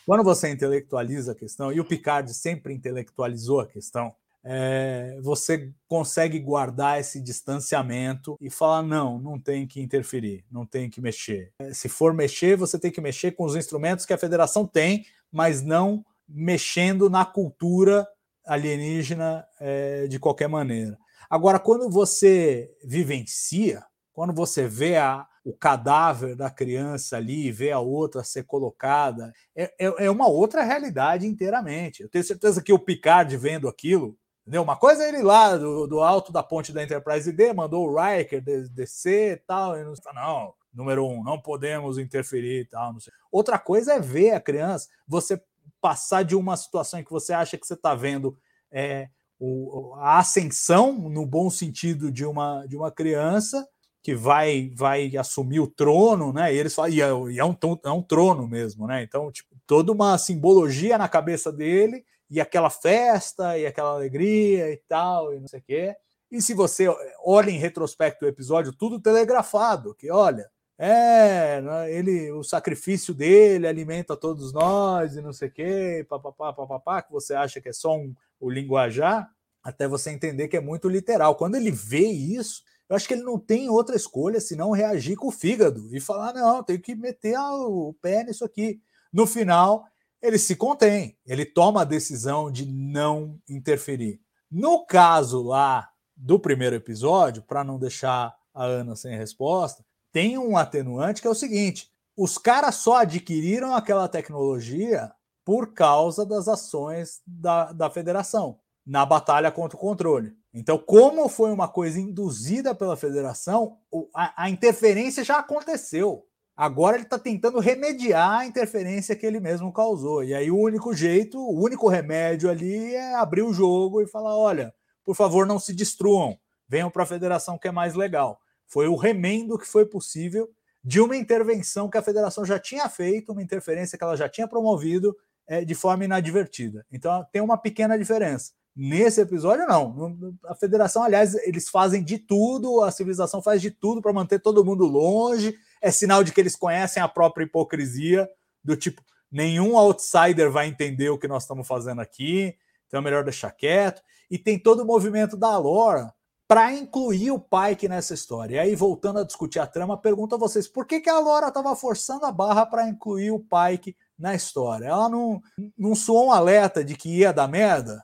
Quando você intelectualiza a questão, e o Picard sempre intelectualizou a questão, é, você consegue guardar esse distanciamento e falar: não, não tem que interferir, não tem que mexer. É, se for mexer, você tem que mexer com os instrumentos que a federação tem, mas não mexendo na cultura alienígena é, de qualquer maneira. Agora, quando você vivencia, quando você vê a, o cadáver da criança ali, vê a outra ser colocada, é, é, é, uma outra realidade inteiramente. Eu tenho certeza que o Picard vendo aquilo, entendeu? Uma coisa é ele lá do, do alto da ponte da Enterprise D, mandou o Riker descer e tal, e não, não, número um, não podemos interferir e tal. Outra coisa é ver a criança, você passar de uma situação em que você acha que você está vendo é, o, a ascensão, no bom sentido, de uma, de uma criança que vai vai assumir o trono, né? E eles falam, e é, e é, um, é um trono mesmo, né? Então, tipo, toda uma simbologia na cabeça dele, e aquela festa, e aquela alegria e tal, e não sei o quê. E se você olha em retrospecto o episódio, tudo telegrafado, que olha, é, né, ele, o sacrifício dele alimenta todos nós e não sei o quê, papapá, papapá, que você acha que é só um, o linguajar, até você entender que é muito literal. Quando ele vê isso, eu acho que ele não tem outra escolha senão reagir com o fígado e falar: não, tenho que meter o pé nisso aqui. No final, ele se contém, ele toma a decisão de não interferir. No caso lá do primeiro episódio, para não deixar a Ana sem resposta, tem um atenuante que é o seguinte: os caras só adquiriram aquela tecnologia por causa das ações da, da federação na batalha contra o controle. Então, como foi uma coisa induzida pela federação, a, a interferência já aconteceu. Agora ele está tentando remediar a interferência que ele mesmo causou. E aí o único jeito, o único remédio ali é abrir o jogo e falar: olha, por favor, não se destruam, venham para a federação que é mais legal. Foi o remendo que foi possível de uma intervenção que a federação já tinha feito, uma interferência que ela já tinha promovido é, de forma inadvertida. Então tem uma pequena diferença. Nesse episódio, não. A federação, aliás, eles fazem de tudo, a civilização faz de tudo para manter todo mundo longe. É sinal de que eles conhecem a própria hipocrisia, do tipo, nenhum outsider vai entender o que nós estamos fazendo aqui, então é melhor deixar quieto. E tem todo o movimento da Lora para incluir o Pike nessa história. E aí, voltando a discutir a trama, pergunto a vocês por que, que a Laura estava forçando a barra para incluir o Pike na história? Ela não, não soou um alerta de que ia dar merda?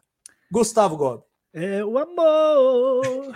Gustavo Gobi. É o amor!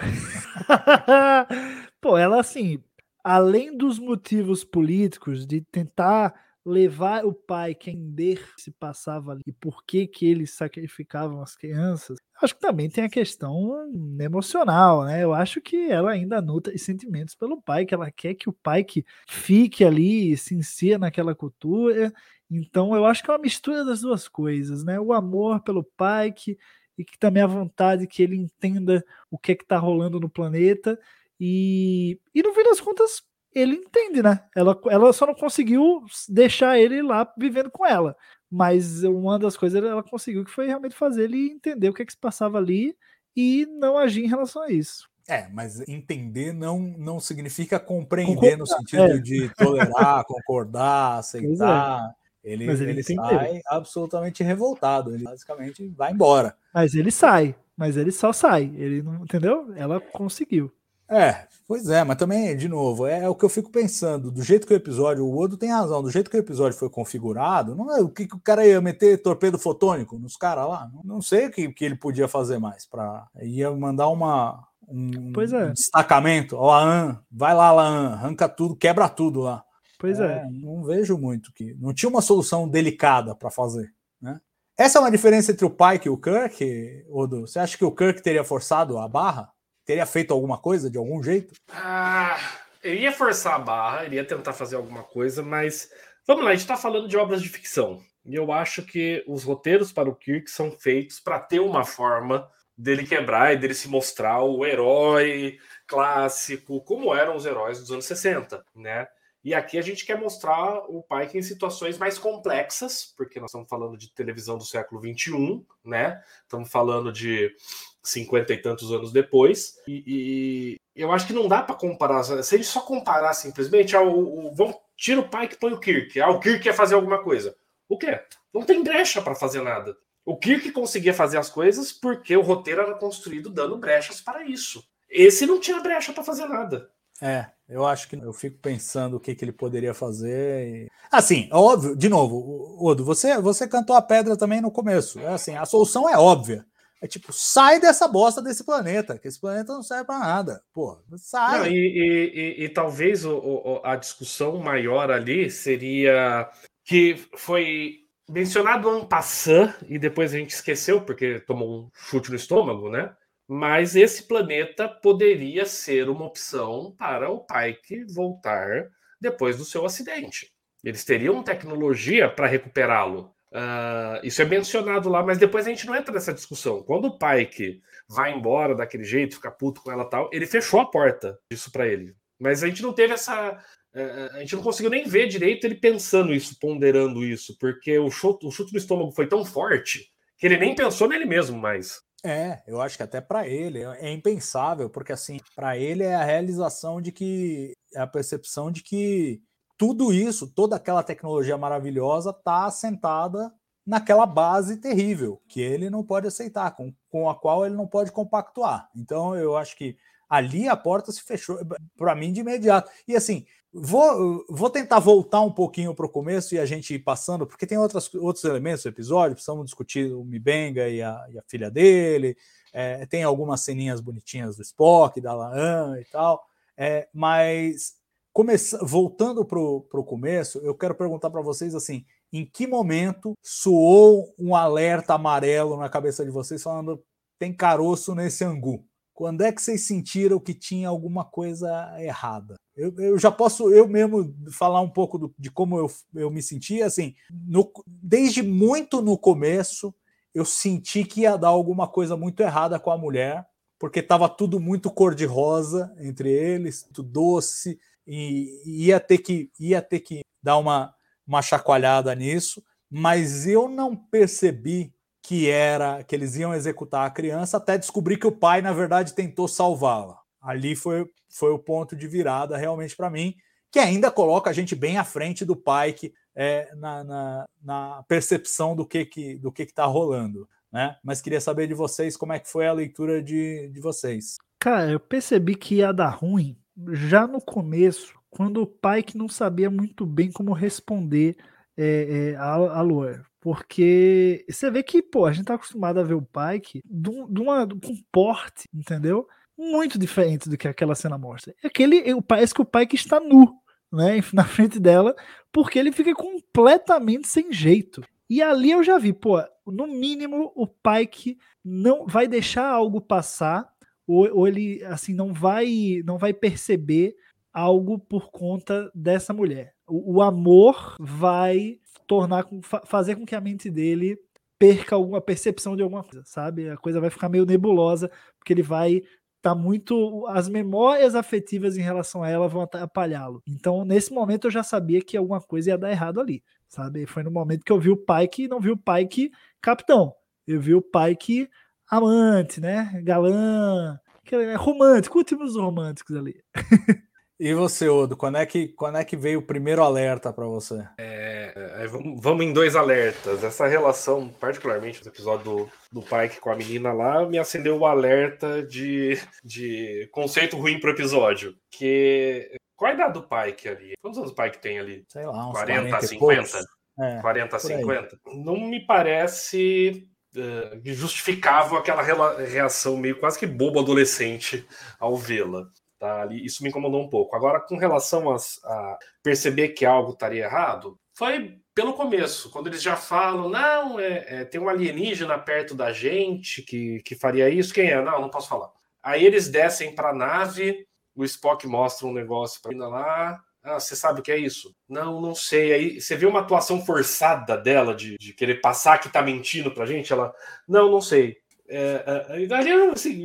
Pô, ela assim, além dos motivos políticos de tentar levar o pai a entender se passava ali e por que que eles sacrificavam as crianças, acho que também tem a questão emocional, né? Eu acho que ela ainda nutre sentimentos pelo pai, que ela quer que o pai que fique ali, se insira naquela cultura. Então, eu acho que é uma mistura das duas coisas, né? O amor pelo pai que, e que também a vontade que ele entenda o que é que tá rolando no planeta e, e no fim das contas ele entende, né? Ela, ela só não conseguiu deixar ele lá vivendo com ela. Mas uma das coisas ela conseguiu que foi realmente fazer ele entender o que, é que se passava ali e não agir em relação a isso. É, mas entender não, não significa compreender concordar, no sentido é. de tolerar, concordar, é. aceitar. É. Ele, ele, ele sai absolutamente revoltado. Ele basicamente vai embora. Mas ele sai. Mas ele só sai. Ele não entendeu? Ela conseguiu. É, pois é, mas também, de novo, é, é, o que eu fico pensando. Do jeito que o episódio, o Odo tem razão, do jeito que o episódio foi configurado, não é o que, que o cara ia meter torpedo fotônico nos caras lá. Não, não, sei o que, que ele podia fazer mais. para Ia mandar uma, um, pois é. um destacamento. Ó, Laan, vai lá, Laan, arranca tudo, quebra tudo lá. Pois é. é. Não vejo muito que. Não tinha uma solução delicada para fazer. Né? Essa é uma diferença entre o Pike e o Kirk, Odo. Você acha que o Kirk teria forçado a barra? Teria feito alguma coisa de algum jeito? Ah, eu ia forçar a barra, iria tentar fazer alguma coisa, mas vamos lá, a gente está falando de obras de ficção. E eu acho que os roteiros para o Kirk são feitos para ter uma forma dele quebrar e dele se mostrar o herói clássico, como eram os heróis dos anos 60, né? E aqui a gente quer mostrar o Pike em situações mais complexas, porque nós estamos falando de televisão do século XXI, né? Estamos falando de cinquenta e tantos anos depois. E, e eu acho que não dá para comparar. Se gente só comparar simplesmente, ah, o, o, vamos, tira o Pike e põe o Kirk. Ah, o Kirk quer fazer alguma coisa. O quê? Não tem brecha para fazer nada. O Kirk conseguia fazer as coisas porque o roteiro era construído dando brechas para isso. Esse não tinha brecha para fazer nada. É, eu acho que eu fico pensando o que, que ele poderia fazer. E... Assim, óbvio, de novo, Odo, você, você cantou a pedra também no começo. É assim, a solução é óbvia. É tipo, sai dessa bosta desse planeta, que esse planeta não serve para nada. Pô, sai. Não, e, e, e, e, talvez o, o, a discussão maior ali seria que foi mencionado um passant e depois a gente esqueceu porque tomou um chute no estômago, né? Mas esse planeta poderia ser uma opção para o Pike voltar depois do seu acidente. Eles teriam tecnologia para recuperá-lo. Uh, isso é mencionado lá, mas depois a gente não entra nessa discussão. Quando o Pike vai embora daquele jeito, fica puto com ela tal, ele fechou a porta disso para ele. Mas a gente não teve essa. Uh, a gente não conseguiu nem ver direito ele pensando isso, ponderando isso, porque o chute, o chute no estômago foi tão forte que ele nem pensou nele mesmo mais. É, eu acho que até para ele é impensável, porque assim, para ele é a realização de que é a percepção de que tudo isso, toda aquela tecnologia maravilhosa está assentada naquela base terrível que ele não pode aceitar, com, com a qual ele não pode compactuar. Então eu acho que ali a porta se fechou para mim de imediato. E assim, Vou, vou tentar voltar um pouquinho para o começo e a gente ir passando, porque tem outras, outros elementos do episódio, precisamos discutir o Mibenga e a, e a filha dele, é, tem algumas ceninhas bonitinhas do Spock, da Laan e tal, é, mas começa, voltando para o começo, eu quero perguntar para vocês assim, em que momento soou um alerta amarelo na cabeça de vocês falando tem caroço nesse angu? Quando é que vocês sentiram que tinha alguma coisa errada? Eu, eu já posso eu mesmo falar um pouco do, de como eu, eu me senti. Assim, no, desde muito no começo, eu senti que ia dar alguma coisa muito errada com a mulher, porque estava tudo muito cor-de-rosa entre eles, tudo doce, e ia ter que, ia ter que dar uma, uma chacoalhada nisso, mas eu não percebi que era que eles iam executar a criança até descobrir que o pai, na verdade, tentou salvá-la. Ali foi, foi o ponto de virada realmente para mim, que ainda coloca a gente bem à frente do pai que, é, na, na, na, percepção do que que do que está rolando. Né? Mas queria saber de vocês como é que foi a leitura de, de vocês. Cara, eu percebi que ia dar ruim já no começo, quando o pai que não sabia muito bem como responder é, é, a, a Lua. Porque você vê que, pô, a gente tá acostumado a ver o Pike de, uma, com um porte, entendeu? Muito diferente do que aquela cena mostra. Aquele, parece que o Pike está nu, né, na frente dela, porque ele fica completamente sem jeito. E ali eu já vi, pô, no mínimo o Pike não vai deixar algo passar, ou, ou ele assim não vai não vai perceber algo por conta dessa mulher. O, o amor vai tornar fazer com que a mente dele perca alguma percepção de alguma coisa, sabe? A coisa vai ficar meio nebulosa, porque ele vai tá muito as memórias afetivas em relação a ela vão atrapalhá-lo. Então, nesse momento eu já sabia que alguma coisa ia dar errado ali, sabe? Foi no momento que eu vi o Pike e não vi o Pike capitão. Eu vi o Pike amante, né? Galã, é romântico, últimos românticos ali. E você, Odo, quando é que, quando é que veio o primeiro alerta para você? É, é, vamos em dois alertas. Essa relação, particularmente no episódio do, do Pike com a menina lá, me acendeu o alerta de, de conceito ruim pro episódio. Que. Qual a idade do Pike ali? Quantos anos o Pike tem ali? Sei lá, uns 40, 40 50? É, 40, 50? Não me parece uh, justificável aquela reação meio quase que bobo adolescente ao vê-la. Tá? Isso me incomodou um pouco. Agora, com relação a, a perceber que algo estaria errado, foi pelo começo, quando eles já falam, não, é, é, tem um alienígena perto da gente que, que faria isso. Quem é? Não, não posso falar. Aí eles descem para a nave, o Spock mostra um negócio para lá. Ah, você sabe o que é isso? Não, não sei. Aí você vê uma atuação forçada dela de, de querer passar que tá mentindo pra gente. Ela, não, não sei. É, é, ali, eu, assim,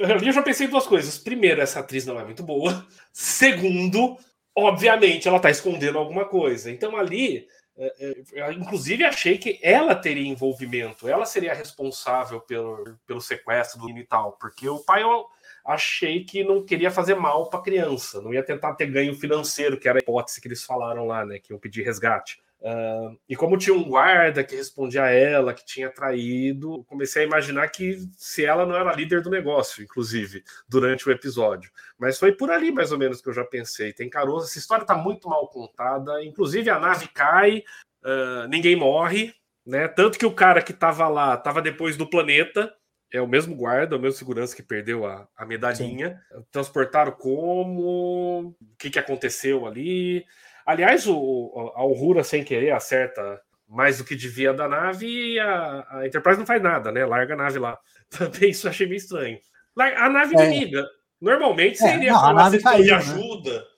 ali eu já pensei em duas coisas. Primeiro, essa atriz não é muito boa. Segundo, obviamente, ela está escondendo alguma coisa. Então ali, é, é, eu, inclusive, achei que ela teria envolvimento. Ela seria responsável pelo, pelo sequestro do e tal. Porque o pai, eu achei que não queria fazer mal para a criança. Não ia tentar ter ganho financeiro, que era a hipótese que eles falaram lá, né? Que iam pedir resgate. Uh, e como tinha um guarda que respondia a ela, que tinha traído, comecei a imaginar que se ela não era líder do negócio, inclusive, durante o episódio. Mas foi por ali mais ou menos que eu já pensei. Tem caroço, essa história está muito mal contada. Inclusive a nave cai, uh, ninguém morre, né? Tanto que o cara que estava lá estava depois do planeta. É o mesmo guarda, o mesmo segurança que perdeu a, a medalhinha. Sim. Transportaram como? O que, que aconteceu ali? Aliás, o, a Aurora, sem querer, acerta mais do que devia da nave e a, a Enterprise não faz nada, né? Larga a nave lá. Também isso achei meio estranho. A nave é. inimiga, normalmente é, seria não, a nave caiu, de né? ajuda.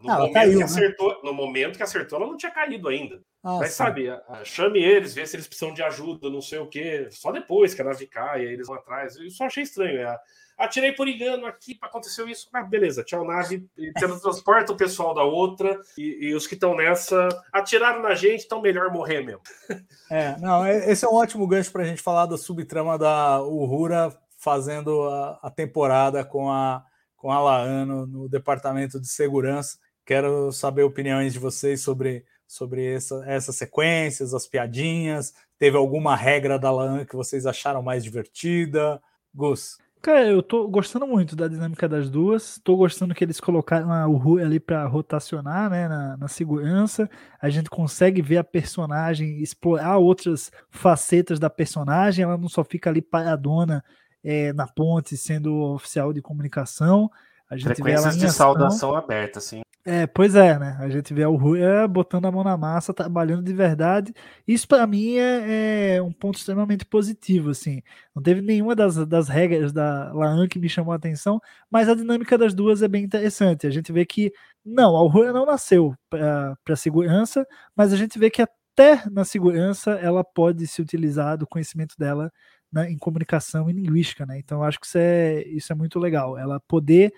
No, momento caiu, que né? acertou, né? no momento que acertou, ela não tinha caído ainda. Ah, Mas sim. sabe, chame eles, vê se eles precisam de ajuda, não sei o quê. Só depois que a nave cai, aí eles vão atrás. Eu achei estranho. É atirei por engano aqui, aconteceu isso. Ah, beleza, tchau, nave. Transporta o pessoal da outra e, e os que estão nessa atiraram na gente, então melhor morrer mesmo. É, não, é, esse é um ótimo gancho para a gente falar da subtrama da Uhura fazendo a, a, temporada com a, com a Laano no departamento de segurança. Quero saber opiniões de vocês sobre, sobre essa, essas sequências, as piadinhas. Teve alguma regra da Laan que vocês acharam mais divertida? Gus. Cara, eu tô gostando muito da dinâmica das duas. Tô gostando que eles colocaram o Ru ali para rotacionar, né, na, na, segurança. A gente consegue ver a personagem explorar outras facetas da personagem. Ela não só fica ali paradona é, na ponte, sendo oficial de comunicação. A gente Frequências de saudação aberta, sim. É, pois é, né? A gente vê o Rui é, botando a mão na massa, trabalhando de verdade. Isso para mim é, é, um ponto extremamente positivo, assim. Não teve nenhuma das, das regras da Laan que me chamou a atenção, mas a dinâmica das duas é bem interessante. A gente vê que, não, a Rui não nasceu para segurança, mas a gente vê que até na segurança ela pode se utilizar do conhecimento dela né, em comunicação e linguística, né? Então eu acho que isso é, isso é muito legal. Ela poder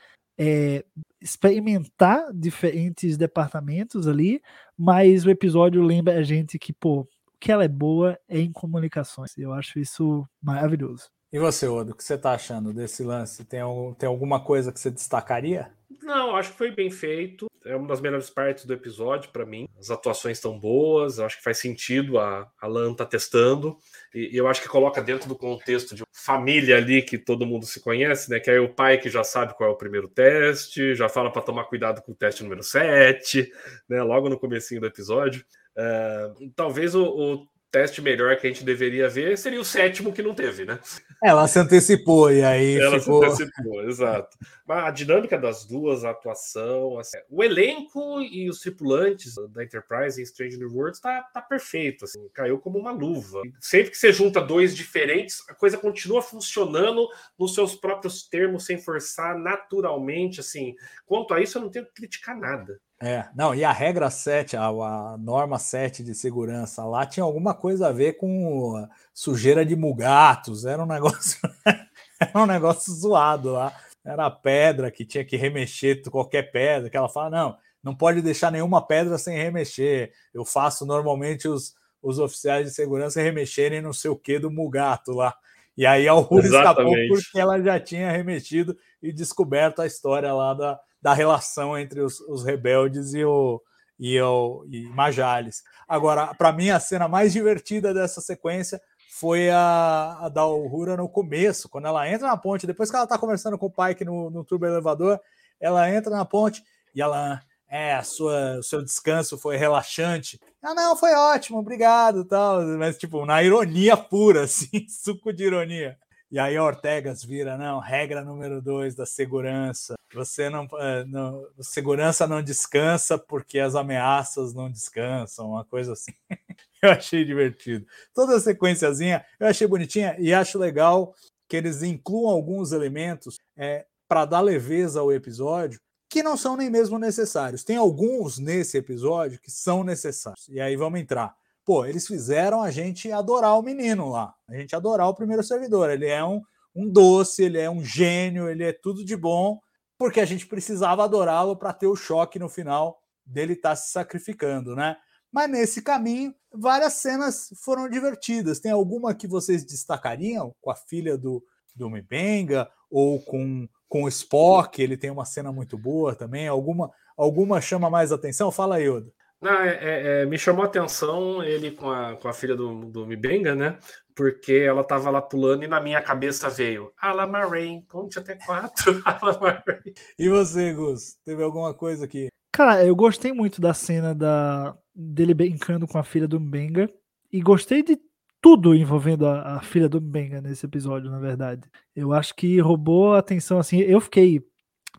é, experimentar diferentes departamentos ali, mas o episódio lembra a gente que, pô, o que ela é boa é em comunicações. Eu acho isso maravilhoso. E você, Odo, o que você está achando desse lance? Tem, tem alguma coisa que você destacaria? Não, acho que foi bem feito. É uma das melhores partes do episódio para mim. As atuações estão boas, acho que faz sentido a, a Lan tá testando. E, e, eu acho que coloca dentro do contexto de família ali que todo mundo se conhece, né? Que é o pai que já sabe qual é o primeiro teste, já fala para tomar cuidado com o teste número 7, né? Logo no comecinho do episódio. Uh, talvez o, o teste melhor que a gente deveria ver seria o sétimo que não teve, né? Ela se antecipou e aí Ela ficou... se antecipou, exato. Mas a dinâmica das duas, a atuação, assim, o elenco e os tripulantes da Enterprise em Strange New Worlds tá, tá perfeito, assim, caiu como uma luva. Sempre que você junta dois diferentes, a coisa continua funcionando nos seus próprios termos, sem forçar naturalmente, assim. Quanto a isso, eu não tenho que criticar nada. É, não, e a regra 7, a, a, norma 7 de segurança lá tinha alguma coisa a ver com sujeira de mugatos, era um negócio, era um negócio zoado lá. Era pedra que tinha que remexer qualquer pedra, que ela fala, não, não pode deixar nenhuma pedra sem remexer. Eu faço normalmente os, os oficiais de segurança remexerem no sei o que do mugato lá. E aí a Rússia escapou porque ela já tinha remexido e descoberto a história lá da, da relação entre os, os rebeldes e o, e o e Majales. Agora, para mim, a cena mais divertida dessa sequência foi a, a da Uhura no começo, quando ela entra na ponte, depois que ela está conversando com o Pike no, no turbo elevador, ela entra na ponte e ela é, a sua, o seu descanso foi relaxante. Ah, não, foi ótimo, obrigado, tal, mas tipo, na ironia pura, assim, suco de ironia. E aí Ortegas vira, não, regra número dois da segurança. Você não, é, não, segurança não descansa porque as ameaças não descansam, uma coisa assim. eu achei divertido. Toda a sequenciazinha eu achei bonitinha e acho legal que eles incluam alguns elementos é, para dar leveza ao episódio que não são nem mesmo necessários. Tem alguns nesse episódio que são necessários. E aí vamos entrar. Pô, eles fizeram a gente adorar o menino lá, a gente adorar o primeiro servidor. Ele é um, um doce, ele é um gênio, ele é tudo de bom, porque a gente precisava adorá-lo para ter o choque no final dele estar tá se sacrificando, né? Mas nesse caminho, várias cenas foram divertidas. Tem alguma que vocês destacariam com a filha do, do Mibenga ou com, com o Spock? Ele tem uma cena muito boa também. Alguma, alguma chama mais atenção? Fala aí, Oda. Não, é, é, é me chamou a atenção ele com a, com a filha do, do Mibenga, né? Porque ela tava lá pulando e na minha cabeça veio Alamarain, conte até quatro, Alamarain. E você, Gus? Teve alguma coisa aqui? Cara, eu gostei muito da cena da, dele brincando com a filha do Mbenga. E gostei de tudo envolvendo a, a, filha do Mbenga nesse episódio, na verdade. Eu acho que roubou a atenção, assim, eu fiquei,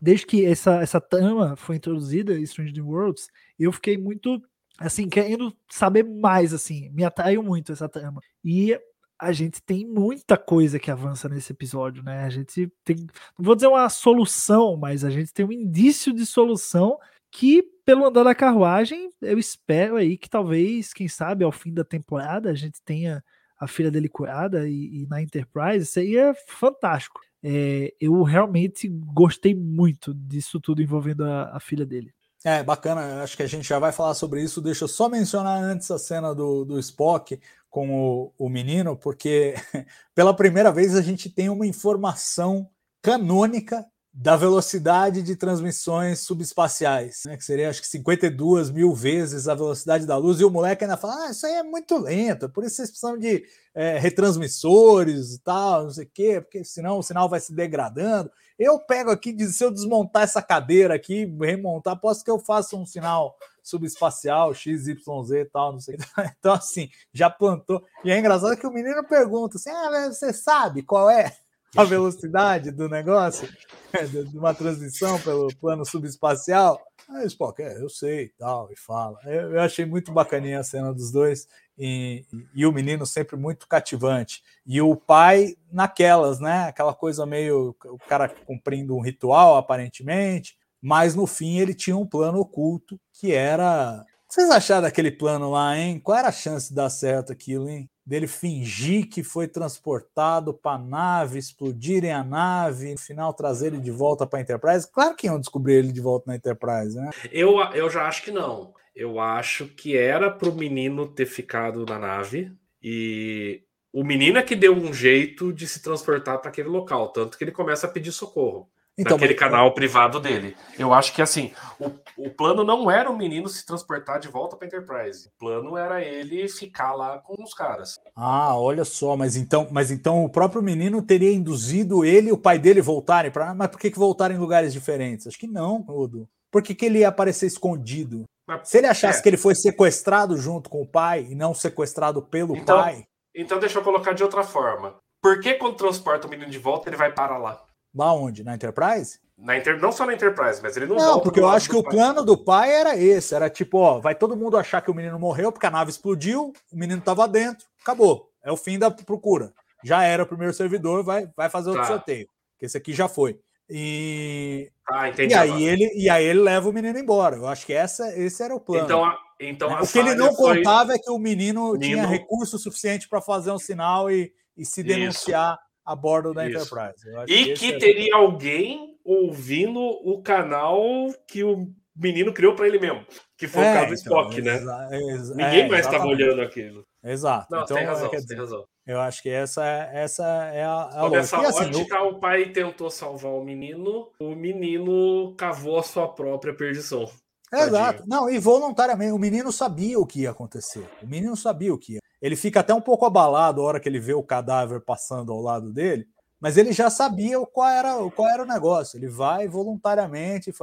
desde que essa, essa trama foi introduzida em Strange New Worlds, eu fiquei muito, assim, querendo saber mais, assim, me atraiu muito essa trama. E a gente tem muita coisa que avança nesse episódio, né? A gente tem, não vou dizer uma solução, mas a gente tem um indício de solução que pelo andar da carruagem, eu espero aí que talvez, quem sabe, ao fim da temporada a gente tenha a filha dele curada e, e na Enterprise, seria fantástico. É, eu realmente gostei muito disso tudo envolvendo a, a, filha dele. É, bacana, acho que a gente já vai falar sobre isso. Deixa eu só mencionar antes a cena do, do Spock com o, o menino, porque pela primeira vez a gente tem uma informação canônica da velocidade de transmissões subespaciais, né, que seria acho que 52 mil vezes a velocidade da luz, e o moleque ainda fala: ah, isso aí é muito lento, por isso vocês precisam de é, retransmissores e tal, não sei o quê, porque senão o sinal vai se degradando. Eu pego aqui, se eu desmontar essa cadeira aqui, remontar, posso que eu faça um sinal subespacial, XYZ e tal, não sei. Então, assim, já plantou. E é engraçado que o menino pergunta assim: ah, você sabe qual é? A velocidade do negócio, de uma transmissão pelo plano subespacial. Aí o Spock, é, eu sei tal, e fala. Eu, eu, achei muito bacaninha a cena dos dois e, e, o menino sempre muito cativante. E o pai naquelas, né? Aquela coisa meio o cara cumprindo um ritual, aparentemente, mas no fim ele tinha um plano oculto que era. Vocês acharam daquele plano lá, hein? Qual era a chance de dar certo aquilo, hein? Dele fingir que foi transportado para a nave, explodirem a nave, no final trazer ele de volta para a Enterprise. Claro que iam descobrir ele de volta na Enterprise, né? Eu, eu já acho que não. Eu acho que era para o menino ter ficado na nave e o menino é que deu um jeito de se transportar para aquele local, tanto que ele começa a pedir socorro. Então, naquele mas... canal privado dele. Eu acho que assim, o, o plano não era o menino se transportar de volta para Enterprise. O plano era ele ficar lá com os caras. Ah, olha só, mas então, mas então o próprio menino teria induzido ele e o pai dele voltarem para, mas por que que voltarem em lugares diferentes? Acho que não, Odo. Por que, que ele ia aparecer escondido? Mas, Se ele achasse é. que ele foi sequestrado junto com o pai e não sequestrado pelo então, pai. Então deixa eu colocar de outra forma. Por que quando transporta o menino de volta ele vai para lá? Lá onde? Na Enterprise? Na Inter... Não só na Enterprise, mas ele não Não, porque eu acho que o pai. plano do pai era esse. Era tipo, ó, vai todo mundo achar que o menino morreu porque a nave explodiu, o menino tava dentro, acabou. É o fim da procura. Já era o primeiro servidor, vai, vai fazer outro tá. sorteio. Que esse aqui já foi. E, ah, entendi e aí ele e aí ele leva o menino embora. Eu acho que essa, esse era o plano. Então, então o que ele não foi... contava é que o menino, menino... tinha recurso suficiente para fazer um sinal e, e se denunciar Isso a bordo da Isso. Enterprise. E que, que é... teria alguém ouvindo o canal que o menino criou para ele mesmo, que foi é, o caso então, Spock, né? Exa Ninguém é, mais estava olhando aquilo. Exato. Não, então, tem razão, dizer, tem razão. Eu acho que essa, essa é a, a Nessa assim, ótica, eu... o pai tentou salvar o menino, o menino cavou a sua própria perdição. Exato. Não, e voluntariamente, o menino sabia o que ia acontecer. O menino sabia o que ia. Ele fica até um pouco abalado a hora que ele vê o cadáver passando ao lado dele, mas ele já sabia qual era, qual era o negócio. Ele vai voluntariamente.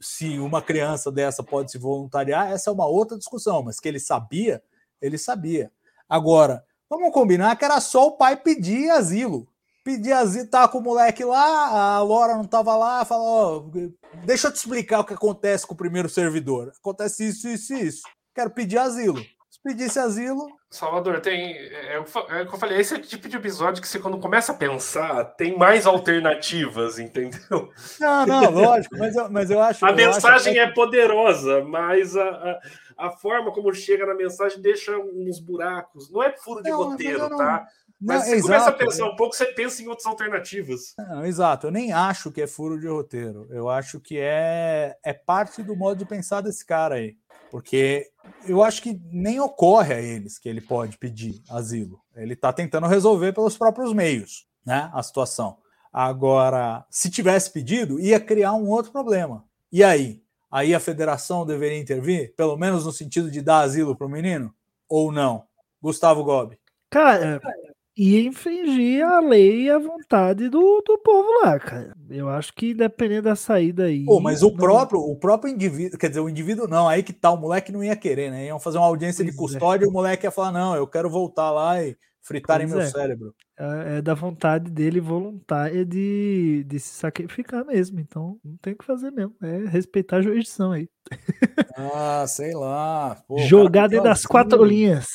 Se uma criança dessa pode se voluntariar, essa é uma outra discussão, mas que ele sabia, ele sabia. Agora, vamos combinar que era só o pai pedir asilo. Pedir asilo, tá com o moleque lá, a Laura não estava lá, falou: oh, deixa eu te explicar o que acontece com o primeiro servidor. Acontece isso, isso isso. Quero pedir asilo pedisse asilo. Salvador, tem. É, é o que eu falei, esse é o tipo de episódio que você, quando começa a pensar, tem mais alternativas, entendeu? Não, não, lógico, mas eu, mas eu acho. A eu mensagem acho é poderosa, mas a, a, a, forma como chega na mensagem deixa uns buracos. Não é furo de Não, roteiro, não- tá? Não, Mas você começa a exato, pensar um pouco, você pensa em outras alternativas. Não, exato, eu nem acho que é furo de roteiro. Eu acho que é, é parte do modo de pensar desse cara aí. Porque eu acho que nem ocorre a eles que ele pode pedir asilo. Ele está tentando resolver pelos próprios meios né, a situação. Agora, se tivesse pedido, ia criar um outro problema. E aí? Aí a federação deveria intervir, pelo menos no sentido de dar asilo para o menino? Ou não? Gustavo Gobi. Cara, ia infringir a lei e a vontade do, do povo lá, cara. Eu acho que dependendo da saída aí. Pô, mas o não- próprio, o próprio indivíduo, quer dizer, o indivíduo não, aí que tá, o moleque não ia querer, né? Iam fazer uma audiência de Pois é. custódia e o moleque ia falar: não, eu quero voltar lá e fritarem Pois meu é. cérebro. É é da vontade dele voluntária de, de se sacrificar mesmo. Então, não tem o que fazer mesmo. É respeitar a jurisdição aí. Ah, sei lá. Pô, Jogar dentro das quatro linhas.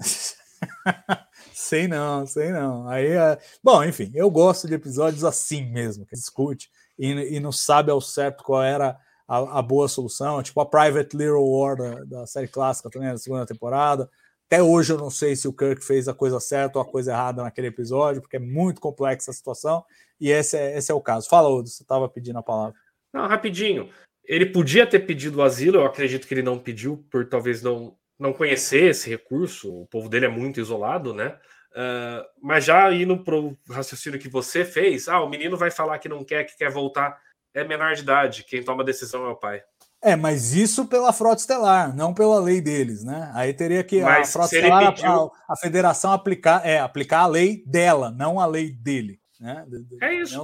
sei não, sei não. Aí, é... Bom, enfim, eu gosto de episódios assim mesmo, que discute e, e não sabe ao certo qual era a, a boa solução, tipo a Private Little War da, da série clássica também, da segunda temporada. Até hoje eu não sei se o Kirk fez a coisa certa ou a coisa errada naquele episódio, porque é muito complexa a situação, e esse é, esse é o caso. Fala, Odo, você estava pedindo a palavra. Não, rapidinho. Ele podia ter pedido o asilo, eu acredito que ele não pediu, por talvez não, não conhecer esse recurso. O povo dele é muito isolado, né? Ah, mas já indo pro raciocínio que você fez, ah, o menino vai falar que não quer, que quer voltar, é menor de idade, quem toma a decisão é o pai. É, mas isso pela frota estelar, não pela lei deles, né? Aí teria que Mas a frota estelar, a- pediu- a, a federação aplicar, é, aplicar a lei dela, não a lei dele, né? É isso.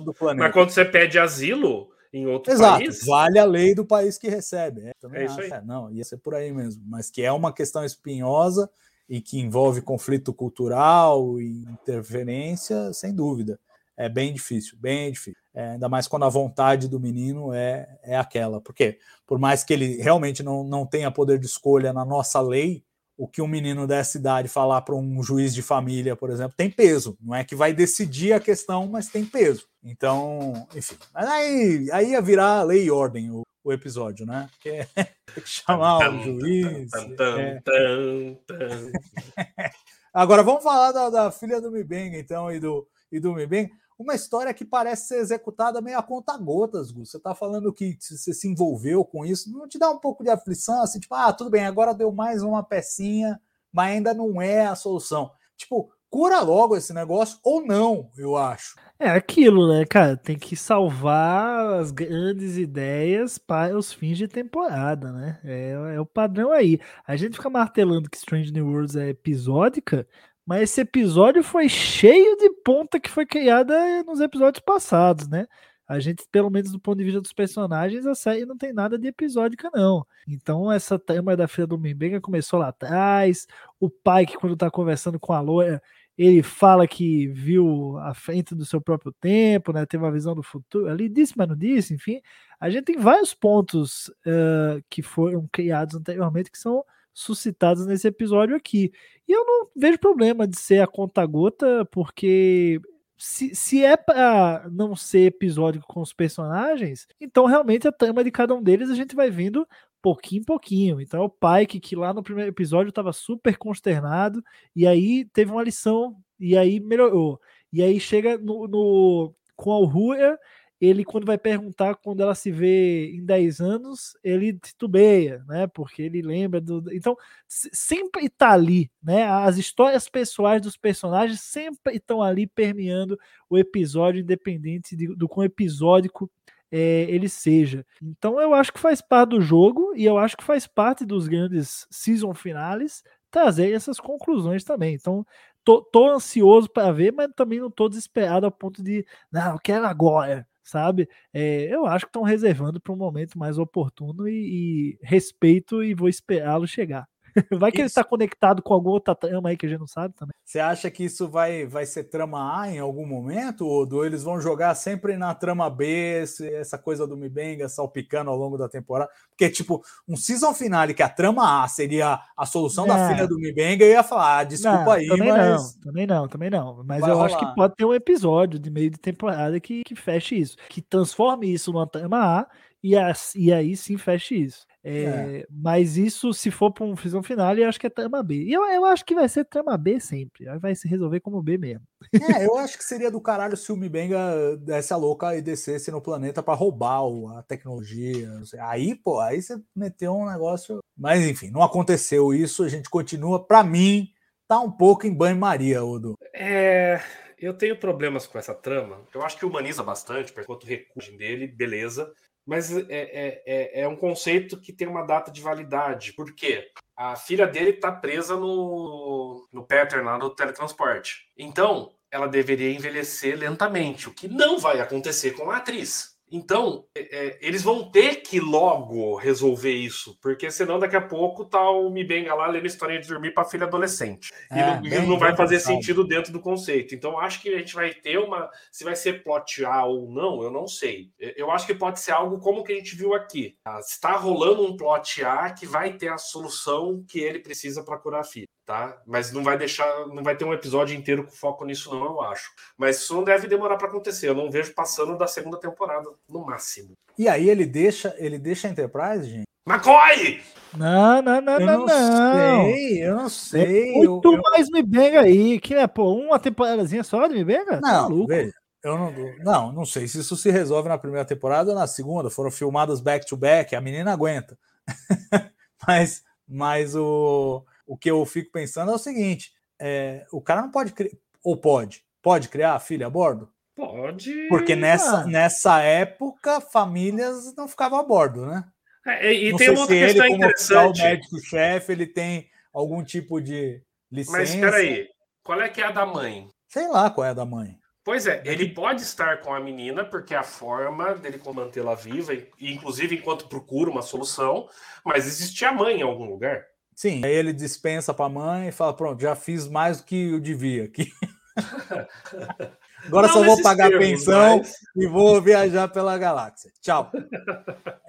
Mas quando você pede asilo em outro Exato, país, vale a lei do país que recebe. É, também É isso acho. aí. É, não, ia ser por aí mesmo. Mas que é uma questão espinhosa e que envolve conflito cultural e interferência, sem dúvida. É bem difícil, bem difícil. É, ainda mais quando a vontade do menino é, é aquela. Porque, por mais que ele realmente não, não tenha poder de escolha na nossa lei, o que um menino dessa idade falar para um juiz de família, por exemplo, tem peso. Não é que vai decidir a questão, mas tem peso. Então, enfim. Mas aí, aí ia virar lei e ordem o, o episódio, né? Porque tem que chamar o juiz. é. Agora vamos falar da, da filha do Mibenga, então, e do, e do Mibenga. Uma história que parece ser executada meio a conta gotas, Gu. Você está falando que você se envolveu com isso. Não te dá um pouco de aflição, assim, tipo, ah, tudo bem, agora deu mais uma pecinha, mas ainda não é a solução. Tipo, cura logo esse negócio ou não, eu acho. É aquilo, né, cara? Tem que salvar as grandes ideias para os fins de temporada, né? É, é o padrão aí. A gente fica martelando que Strange New Worlds é episódica, mas esse episódio foi cheio de ponta que foi criada nos episódios passados, né? A gente, pelo menos do ponto de vista dos personagens, a série não tem nada de episódica, não. Então, essa trama da filha do Mimbenga começou lá atrás. O pai, que quando tá conversando com a loira, ele fala que viu a frente do seu próprio tempo, né? Teve uma visão do futuro. Ali disse, mas não disse, enfim. A gente tem vários pontos uh, que foram criados anteriormente que são suscitados nesse episódio aqui. E eu não vejo problema de ser a conta-gota, porque se, se é para não ser episódico com os personagens, então realmente a trama de cada um deles a gente vai vendo pouquinho em pouquinho. Então, o Pike, que lá no primeiro episódio estava super consternado, e aí teve uma lição, e aí melhorou. E aí chega no, no com a Uhura, ele, quando vai perguntar quando ela se vê em 10 anos, ele titubeia, né? Porque ele lembra do. Então, sempre está ali, né? As histórias pessoais dos personagens sempre estão ali permeando o episódio, independente de, do quão episódico é, ele seja. Então eu acho que faz parte do jogo e eu acho que faz parte dos grandes season finales trazer essas conclusões também. Então tô, tô ansioso para ver, mas também não tô desesperado a ponto de não, eu quero agora, sabe? É, eu acho que estão reservando para um momento mais oportuno e, e respeito e vou esperá-lo chegar. Vai que ele Isso. tá conectado com alguma outra trama aí que a gente não sabe também. Você acha que isso vai, vai ser trama A em algum momento? Ou do- eles vão jogar sempre na trama B, esse- essa coisa do Mibenga salpicando ao longo da temporada? Porque, tipo, um season finale que a trama A seria a solução da Não. filha do Mibenga, eu ia falar, ah, desculpa Não, aí, também mas. não, também não, também não. Mas Vai eu acho rolar. que pode ter um episódio de meio de temporada que, que feche isso, que transforme isso numa trama A e, as- e aí sim feche isso. É, Mas isso, se for para um season finale, eu acho que é trama B. E eu, eu acho que vai ser trama B sempre. Aí vai se resolver como B mesmo. É, eu acho que seria do caralho se o Mibenga desse a louca e descesse no planeta para roubar a tecnologia. não sei. Aí, pô, aí você meteu um negócio. Mas enfim, não aconteceu isso. A gente continua, para mim, tá um pouco em banho-maria, Odo. É, eu tenho problemas com essa trama. Eu acho que humaniza bastante, por enquanto o recurso dele, beleza. Mas é, é, é, é um conceito que tem uma data de validade. Por quê? A filha dele está presa no, no pattern lá do teletransporte. Então, ela deveria envelhecer lentamente, o que não vai acontecer com a atriz. Então, é, é, eles vão ter que logo resolver isso, porque senão daqui a pouco tá o Mibenga lá lendo historinha de dormir para filha adolescente. E É, não, e bem- não vai fazer pensado. sentido dentro do conceito. Então, acho que a gente vai ter uma. Se vai ser plot A ou não, eu não sei. Eu- Eu acho que pode ser algo como que a gente viu aqui. Ah, Está rolando um plot A que vai ter a solução que ele precisa para curar a filha, tá? Mas não vai deixar. Não vai ter um episódio inteiro com foco nisso, não, eu acho. Mas isso não deve demorar para acontecer. Eu não vejo passando da segunda temporada, no máximo. E aí ele deixa, ele deixa a Enterprise, gente? McCoy! Não, não, não, Eu não, não, não. sei, eu não sei. Tem muito eu- eu- mais Me Benga aí. Que é, pô, uma temporadazinha só de Me Benga? Tá Não, maluco. veja, eu não, não, não sei se isso se resolve na primeira temporada ou na segunda. Foram filmados back to back, a menina aguenta. mas mas o, o que eu fico pensando é o seguinte: é, o cara não pode criar, ou pode, pode criar a filha a bordo? Pode. Porque nessa, nessa época, famílias não ficavam a bordo, né? É, e não tem uma outra se ele, questão como oficial interessante. médico-chefe, ele tem algum tipo de licença. Mas espera aí, qual é que é a da mãe? Sei lá qual é a da mãe. Pois é, ele pode estar com a menina, porque é a forma dele mantê-la viva, e inclusive enquanto procura uma solução, mas existe a mãe em algum lugar. Sim, aí ele dispensa para a mãe e fala: pronto, já fiz mais do que eu devia aqui. Agora Não só vou pagar termos, pensão mas- e vou viajar pela galáxia. Tchau.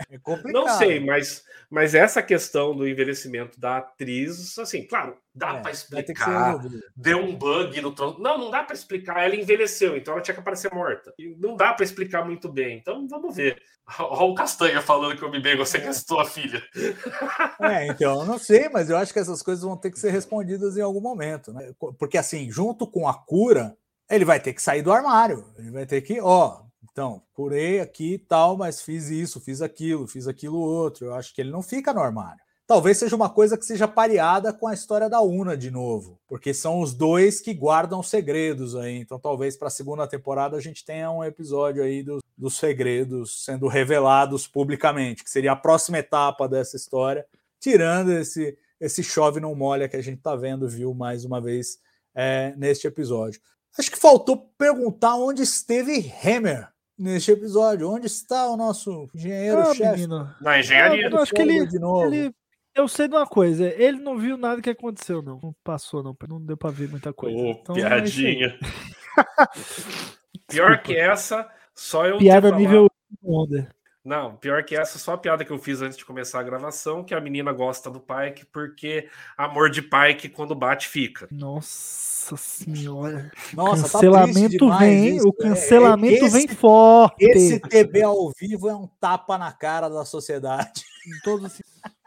É complicado. Não sei, mas, mas essa questão do envelhecimento da atriz, assim, claro, dá É, para explicar. Deu um bug no tronco. Não, não dá para explicar. Ela envelheceu, então ela tinha que aparecer morta. E não dá para explicar muito bem. Então vamos ver. Olha o Castanha falando que o Mibego sequestrou a filha. É, então, eu não sei, mas eu acho que essas coisas vão ter que ser respondidas em algum momento, né? Porque assim, junto com a cura, ele vai ter que sair do armário. Ele vai ter que, ó, então, curei aqui e tal, mas fiz isso, fiz aquilo, fiz aquilo outro. Eu acho que ele não fica no armário. Talvez seja uma coisa que seja pareada com a história da Una de novo, porque são os dois que guardam segredos aí. Então, talvez para a segunda temporada a gente tenha um episódio aí dos, dos segredos sendo revelados publicamente, que seria a próxima etapa dessa história, tirando esse esse chove não molha que a gente está vendo, viu mais uma vez é, neste episódio. Acho que faltou perguntar onde esteve Hammer neste episódio. Onde está o nosso Ah, engenheiro-chefe? menino. Na engenharia. Eu acho que ele, de novo. ele- Eu sei de uma coisa, ele não viu nada que aconteceu, não. Não passou, não. Não deu pra ver muita coisa. Ô, Então, é piadinha. pior que essa, só eu. Piada nível onda. Não, pior que essa, só a piada que eu fiz antes de começar a gravação, que a menina gosta do Pike porque amor de Pike quando bate fica. Nossa senhora. Nossa, tá cancelamento demais vem, hein? isso. o É, cancelamento esse- vem forte. Esse TB ao vivo é um tapa na cara da sociedade. Em todos os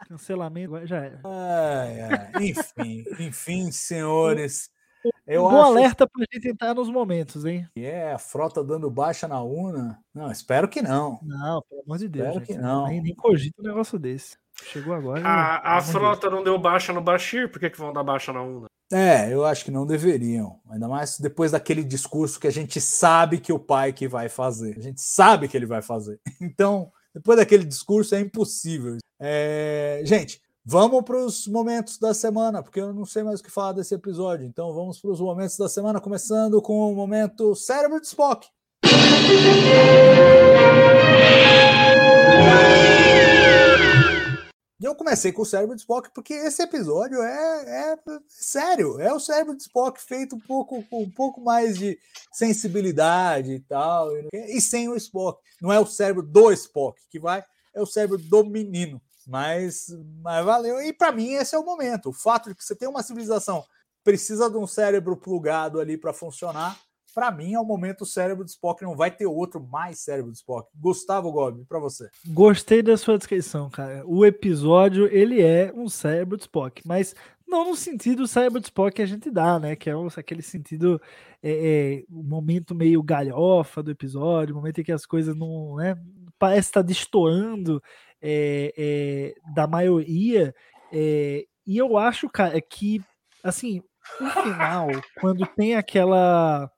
cancelamento já era. Ai, ai. Enfim, enfim, senhores. Eu um bom acho alerta pra gente entrar nos momentos, hein? é a frota dando baixa na UNA. Não, espero que não. Não, pelo amor de Deus. Espero gente, que não. Nem, nem cogita um negócio desse. Chegou agora. A, pelo a frota não deu baixa no Bashir, por que, que vão dar baixa na Una? É, eu acho que não deveriam. Ainda mais depois daquele discurso que a gente sabe que o pai que vai fazer. A gente sabe que ele vai fazer. Então, depois daquele discurso é impossível. É, Gente, vamos para os momentos da semana, porque eu não sei mais o que falar desse episódio. Então, vamos para os momentos da semana, começando com o momento Cérebro de Spock. Eu comecei com o cérebro de Spock porque esse episódio é, é sério, é o cérebro de Spock feito um pouco com um pouco mais de sensibilidade e tal, e sem o Spock. Não é o cérebro do Spock que vai, é o cérebro do menino. Mas, mas valeu. E para mim esse é o momento. O fato de que você tem uma civilização precisa de um cérebro plugado ali para funcionar para mim, é o momento o cérebro de Spock não vai ter outro mais cérebro de Spock. Gustavo Gobi, para você. Gostei da sua descrição, cara. O episódio, ele é um cérebro de Spock, mas não no sentido cérebro de Spock que a gente dá, né? Que é aquele sentido, é, é, o momento meio galhofa do episódio, o momento em que as coisas não, né? Parece estar tá destoando é, da maioria. É, e eu acho, cara, que, assim, no final, quando tem aquela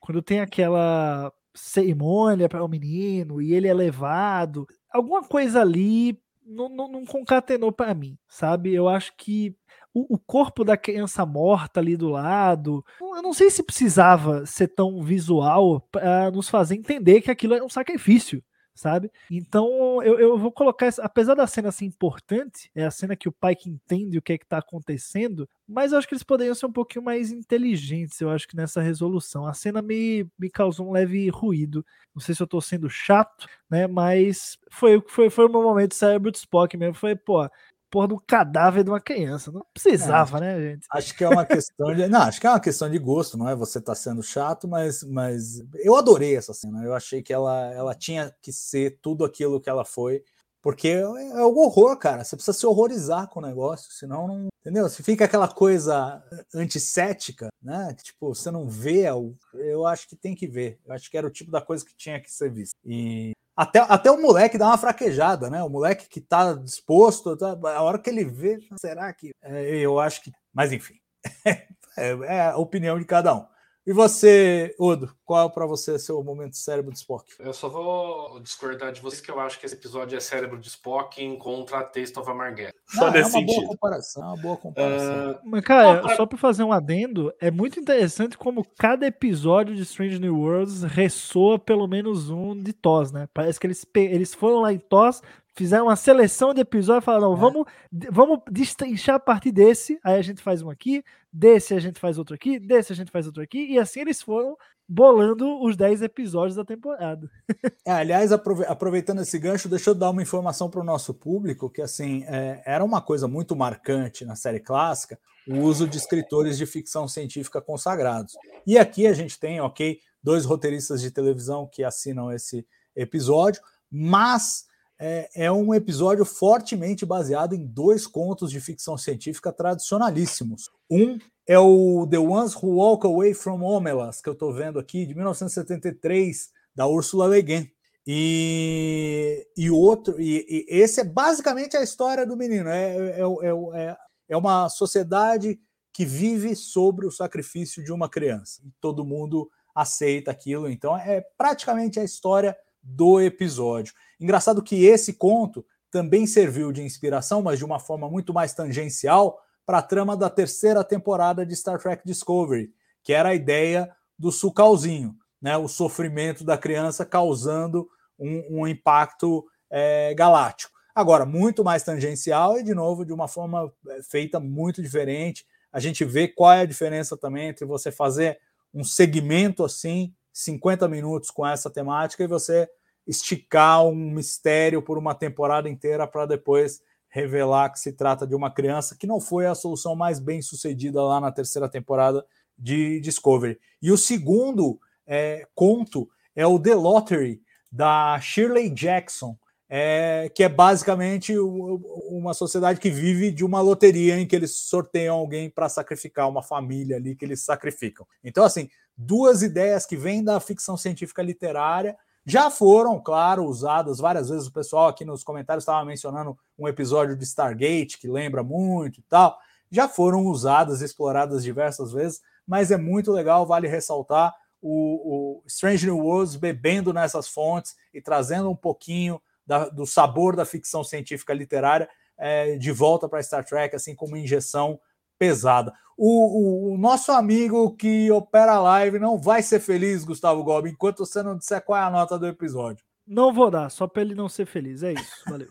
quando tem aquela cerimônia para o menino e ele é levado, alguma coisa ali não, não, não concatenou para mim, sabe? Eu acho que o, corpo da criança morta ali do lado, eu não sei se precisava ser tão visual para nos fazer entender que aquilo é um sacrifício sabe? Então eu, eu vou colocar, essa, apesar da cena ser importante, é a cena que o pai que entende o que é que tá acontecendo, mas eu acho que eles poderiam ser um pouquinho mais inteligentes, eu acho que nessa resolução. A cena me, me causou um leve ruído. Não sei se eu tô sendo chato, né? Mas foi, foi, foi o meu momento cérebro de Spock mesmo. Foi, pô, porra do cadáver de uma criança. Não precisava, é, né, gente? Acho que é uma questão de. Não, acho que é uma questão de gosto, não é você tá sendo chato, mas, mas eu adorei essa cena. Eu achei que ela, ela tinha que ser tudo aquilo que ela foi. Porque é, é o horror, cara. Você precisa se horrorizar com o negócio, senão não. Entendeu? Se fica aquela coisa antissética, né? Que, tipo, você não vê, eu acho que tem que ver. Eu acho que era o tipo da coisa que tinha que ser vista. E até, até o moleque dá uma fraquejada, né? O moleque que tá disposto, tá, a hora que ele vê, será que. É, eu acho que. Mas enfim, é, é, a opinião de cada um. E você, Odo, qual é para você seu momento cérebro de Spock? Eu só vou discordar de vocês que eu acho que esse episódio é cérebro de Spock contra a Taste of Armageddon. Só Não, nesse é uma sentido. boa comparação, é uma boa comparação. Uh... Mas, cara, só para fazer um adendo, é muito interessante como cada episódio de Strange New Worlds ressoa pelo menos um de TOS, né? Parece que eles, eles foram lá em TOS, fizeram uma seleção de episódios e falaram: é. vamos, vamos destrinchar a partir desse, aí a gente faz um aqui, desse a gente faz outro aqui, desse a gente faz outro aqui, e assim eles foram bolando os 10 episódios da temporada. É, aliás, aproveitando esse gancho, deixa eu dar uma informação para o nosso público, que assim, é, era uma coisa muito marcante na série clássica, o uso de escritores de ficção científica consagrados. E aqui a gente tem, ok, dois roteiristas de televisão que assinam esse episódio, mas é, é, um episódio fortemente baseado em dois contos de ficção científica tradicionalíssimos. Um é o The Ones Who Walk Away from Omelas, que eu estou vendo aqui, de 1973, da Ursula Le Guin. E, e outro, e, e, esse é basicamente a história do menino. É, é, é, é, é uma sociedade que vive sobre o sacrifício de uma criança. Todo mundo aceita aquilo. Então é praticamente a história do episódio. Engraçado que esse conto também serviu de inspiração, mas de uma forma muito mais tangencial, para a trama da terceira temporada de Star Trek Discovery, que era a ideia do sucalzinho, né? o sofrimento da criança causando um, um impacto é, galáctico. Agora, muito mais tangencial e, de novo, de uma forma é, feita muito diferente. A gente vê qual é a diferença também entre você fazer um segmento assim 50 minutos com essa temática e você esticar um mistério por uma temporada inteira para depois revelar que se trata de uma criança, que não foi a solução mais bem sucedida lá na terceira temporada de Discovery. E o segundo é, conto é o The Lottery, da Shirley Jackson, é, que é basicamente uma sociedade que vive de uma loteria em que eles sorteiam alguém para sacrificar uma família ali que eles sacrificam. Então, assim, duas ideias que vêm da ficção científica literária já foram, claro, usadas várias vezes. O pessoal aqui nos comentários estava mencionando um episódio de Stargate que lembra muito e tal. Já foram usadas, exploradas diversas vezes, mas é muito legal, vale ressaltar o, o Strange New Worlds bebendo nessas fontes e trazendo um pouquinho da, do sabor da ficção científica literária é, de volta para Star Trek, assim como injeção pesada. O, o, o, nosso amigo que opera a live não vai ser feliz, Gustavo Gobi, enquanto você não disser qual é a nota do episódio. Não vou dar, só pra ele não ser feliz. É isso, valeu.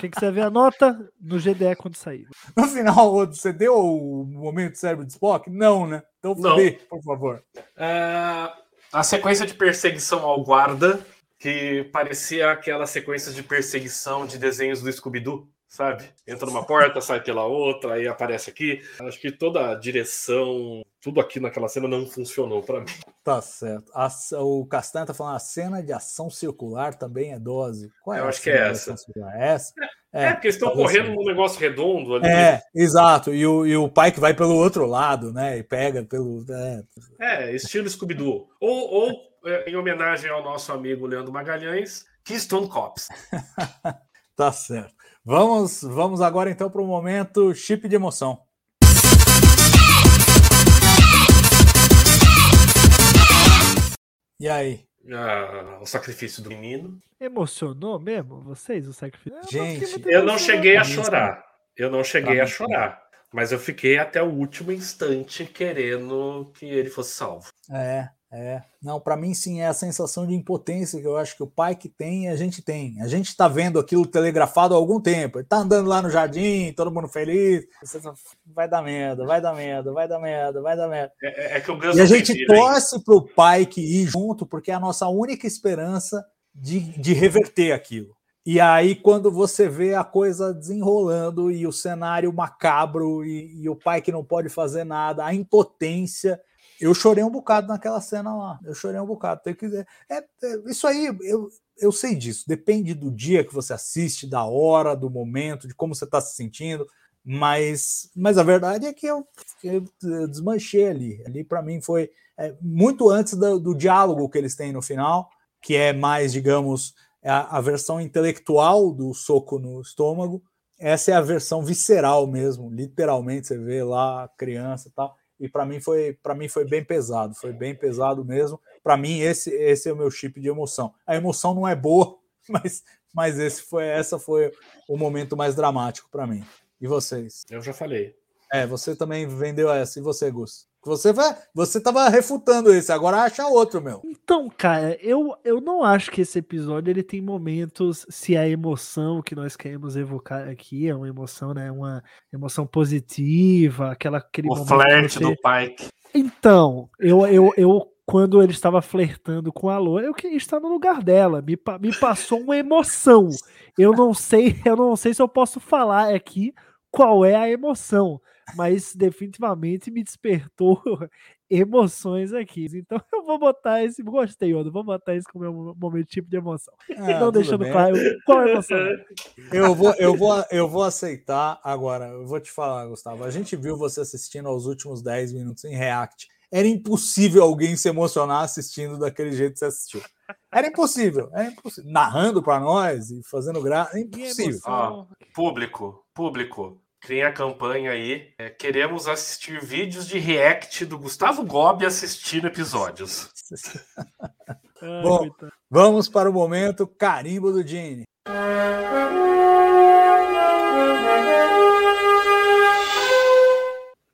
Quem quiser ver a nota, no GDE quando sair. No final, você deu o momento cérebro de Spock? Não, né? Então Não. dê, por favor. É, a sequência de perseguição ao guarda, que parecia aquelas sequências de perseguição de desenhos do Scooby-Doo, sabe? Entra numa porta, sai pela outra, aí aparece aqui. Acho que toda a direção, tudo aqui naquela cena não funcionou pra mim. Tá certo. A- o Castanha tá falando a cena de ação circular também é dose. Qual é Eu acho que é essa. É essa? É, porque eles estão talvez correndo sim. num negócio redondo ali. É, exato. E o, e o pai que vai pelo outro lado, né? E pega pelo. é. É, estilo Scooby-Doo. Ou, ou é, em homenagem ao nosso amigo Leandro Magalhães, Keystone Cops. Tá certo. Vamos, vamos agora então para o momento chip de emoção. E aí? Ah, o sacrifício do menino. Emocionou mesmo vocês o sacrifício? Eu Gente, Eu não cheguei a mim, chorar. Eu não cheguei a chorar. Mas eu fiquei até o último instante querendo que ele fosse salvo. É, é. Não, para mim sim é a sensação de impotência que eu acho que o pai que tem, a gente tem. A gente tá vendo aquilo telegrafado há algum tempo. Ele tá andando lá no jardim, todo mundo feliz. Vai dar merda, vai dar merda, vai dar merda, vai dar merda. É, é- é que o E a tem gente torce pro pai que ir junto, porque é a nossa única esperança de, de reverter aquilo. E aí, quando você vê a coisa desenrolando e o cenário macabro e, e o pai que não pode fazer nada, a impotência. Eu chorei um bocado naquela cena lá. Eu chorei um bocado. Tem que. É, é, isso aí, eu, eu sei disso. Depende do dia que você assiste, da hora, do momento, de como você está se sentindo. Mas, mas a verdade é que eu, eu desmanchei ali. Ali, para mim, foi é, muito antes do, do diálogo que eles têm no final, que é mais, digamos, é a, a versão intelectual do soco no estômago. Essa é a versão visceral mesmo, literalmente você vê lá a criança e tal. E para mim foi para mim foi bem pesado, foi bem pesado mesmo. Para mim esse esse é o meu chip de emoção. A emoção não é boa, mas mas esse foi essa foi o momento mais dramático para mim. E vocês? Eu já falei. É, você também vendeu essa. E você, Gus? Você vai, você tava refutando esse, agora acha outro, meu. Então, cara, eu, eu não acho que esse episódio ele tem momentos se a emoção que nós queremos evocar aqui é uma emoção, né, uma emoção positiva, aquela aquele O flerte você- do Pike. Então, eu, eu, eu quando ele estava flertando com a Loa, eu queria estar no lugar dela. Me, me passou uma emoção. Eu não sei, eu não sei se eu posso falar aqui qual é a emoção, mas definitivamente me despertou emoções aqui. Então eu vou botar esse, gostei, Odo, vou botar esse como meu momento tipo de emoção. Ah, não deixando bem. claro qual é a emoção. Eu vou, eu, vou, eu vou aceitar agora. Eu vou te falar, Gustavo. A gente viu você assistindo aos últimos 10 minutos em React. Era impossível alguém se emocionar assistindo daquele jeito que você assistiu. Era impossível, era impossível. Narrando para nós e fazendo graça. É impossível. emoção. Público, público. Criem a campanha aí. É, queremos assistir vídeos de react do Gustavo Gobi assistindo episódios. Ai, Bom. coitado. Vamos para o momento carimbo do Gene.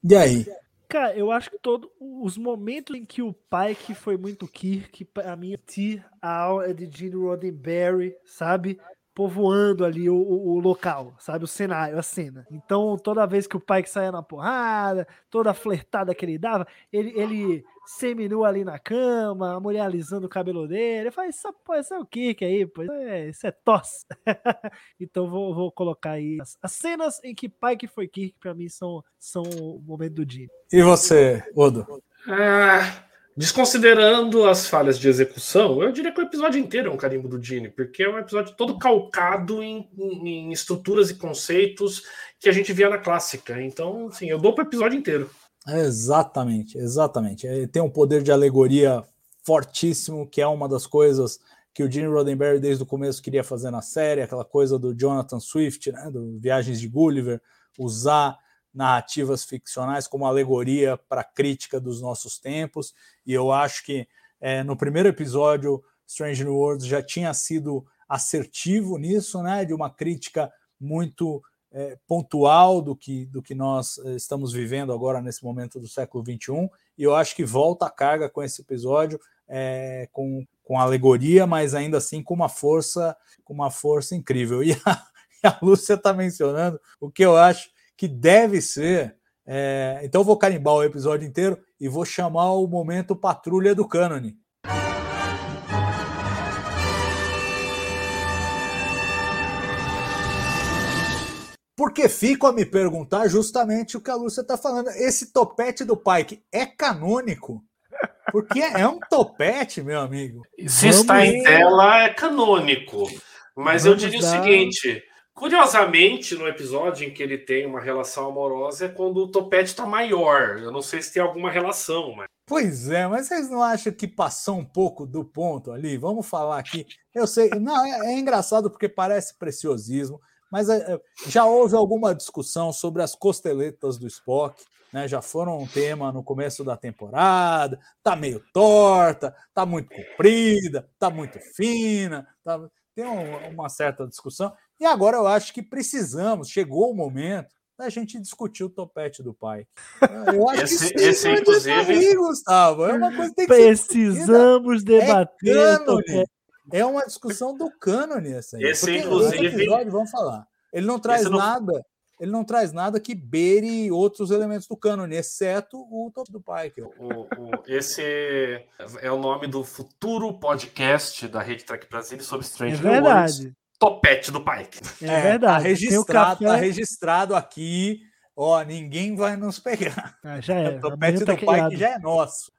E aí? Cara, eu acho que todos os momentos em que o Pike foi muito Kirk, pra mim, T, a aula de Gene Roddenberry, sabe? Povoando ali o, o- o local, sabe? O cenário, a cena. Então, toda vez que o Pike saía na porrada, toda a flertada que ele dava, ele, ele seminu ali na cama, a mulher alisando o cabelo dele. Eu falei, isso, pô, isso é o Kirk aí, pô, isso é, isso é tosse. então, vou, vou colocar aí. As, as cenas em que Pike foi Kirk, pra mim, são, são o momento do Gene. E você, Odo? Ah, desconsiderando as falhas de execução, eu diria que o episódio inteiro é um carimbo do Gene, porque é um episódio todo calcado em, em- estruturas e conceitos que a gente via na clássica. Então, assim, eu dou pro episódio inteiro. Exatamente, exatamente. É, Tem um poder de alegoria fortíssimo, que é uma das coisas que o Gene Roddenberry desde o começo queria fazer na série, aquela coisa do Jonathan Swift, né, do Viagens de Gulliver, usar narrativas ficcionais como alegoria para crítica dos nossos tempos. E eu acho que é, no primeiro episódio, Strange New Worlds já tinha sido assertivo nisso, né, de uma crítica muito é, pontual do que, do que nós eh, estamos vivendo agora nesse momento do século XXI, e eu acho que volta a carga com esse episódio, é, com, com alegoria, mas ainda assim com uma força, com uma força incrível. E a, e a Lúcia está mencionando o que eu acho que deve ser. É, então eu vou carimbar o episódio inteiro e vou chamar o momento Patrulha do Cânone. Porque fico a me perguntar justamente o que a Lúcia está falando. Esse topete do Pike é canônico? Porque é um topete, meu amigo. Se Vamos está em tela, é canônico. Mas Vamos eu diria dar... o seguinte: curiosamente, no episódio em que ele tem uma relação amorosa é quando o topete está maior. Eu não sei se tem alguma relação, mas. Pois é, mas vocês não acham que passou um pouco do ponto ali? Vamos falar aqui. Eu sei, não, é, é engraçado porque parece preciosismo. Mas é, já houve alguma discussão sobre as costeletas do Spock, né? Já foram um tema no começo da temporada. Tá meio torta, tá muito comprida, tá muito fina, tá... tem um, uma certa discussão. E agora eu acho que precisamos, chegou o momento da gente discutir o topete do pai. Eu acho esse, que esse, inclusive, aí, Gustavo. É uma coisa que tem que Precisamos debater. É é uma discussão do cânone essa aí. Esse, inclusive, episódio, vamos falar. Ele não traz não... nada, ele não traz nada que beire outros elementos do cânone, exceto o top do. O, o, esse é o nome do futuro podcast da Rede Track Brasil sobre Strange É verdade. Worlds, Topete do Pike. É, é verdade. Tá registrado, tá registrado aqui. Ó, ninguém vai nos pegar. Ah, já é. O topete tá do Pike já é nosso.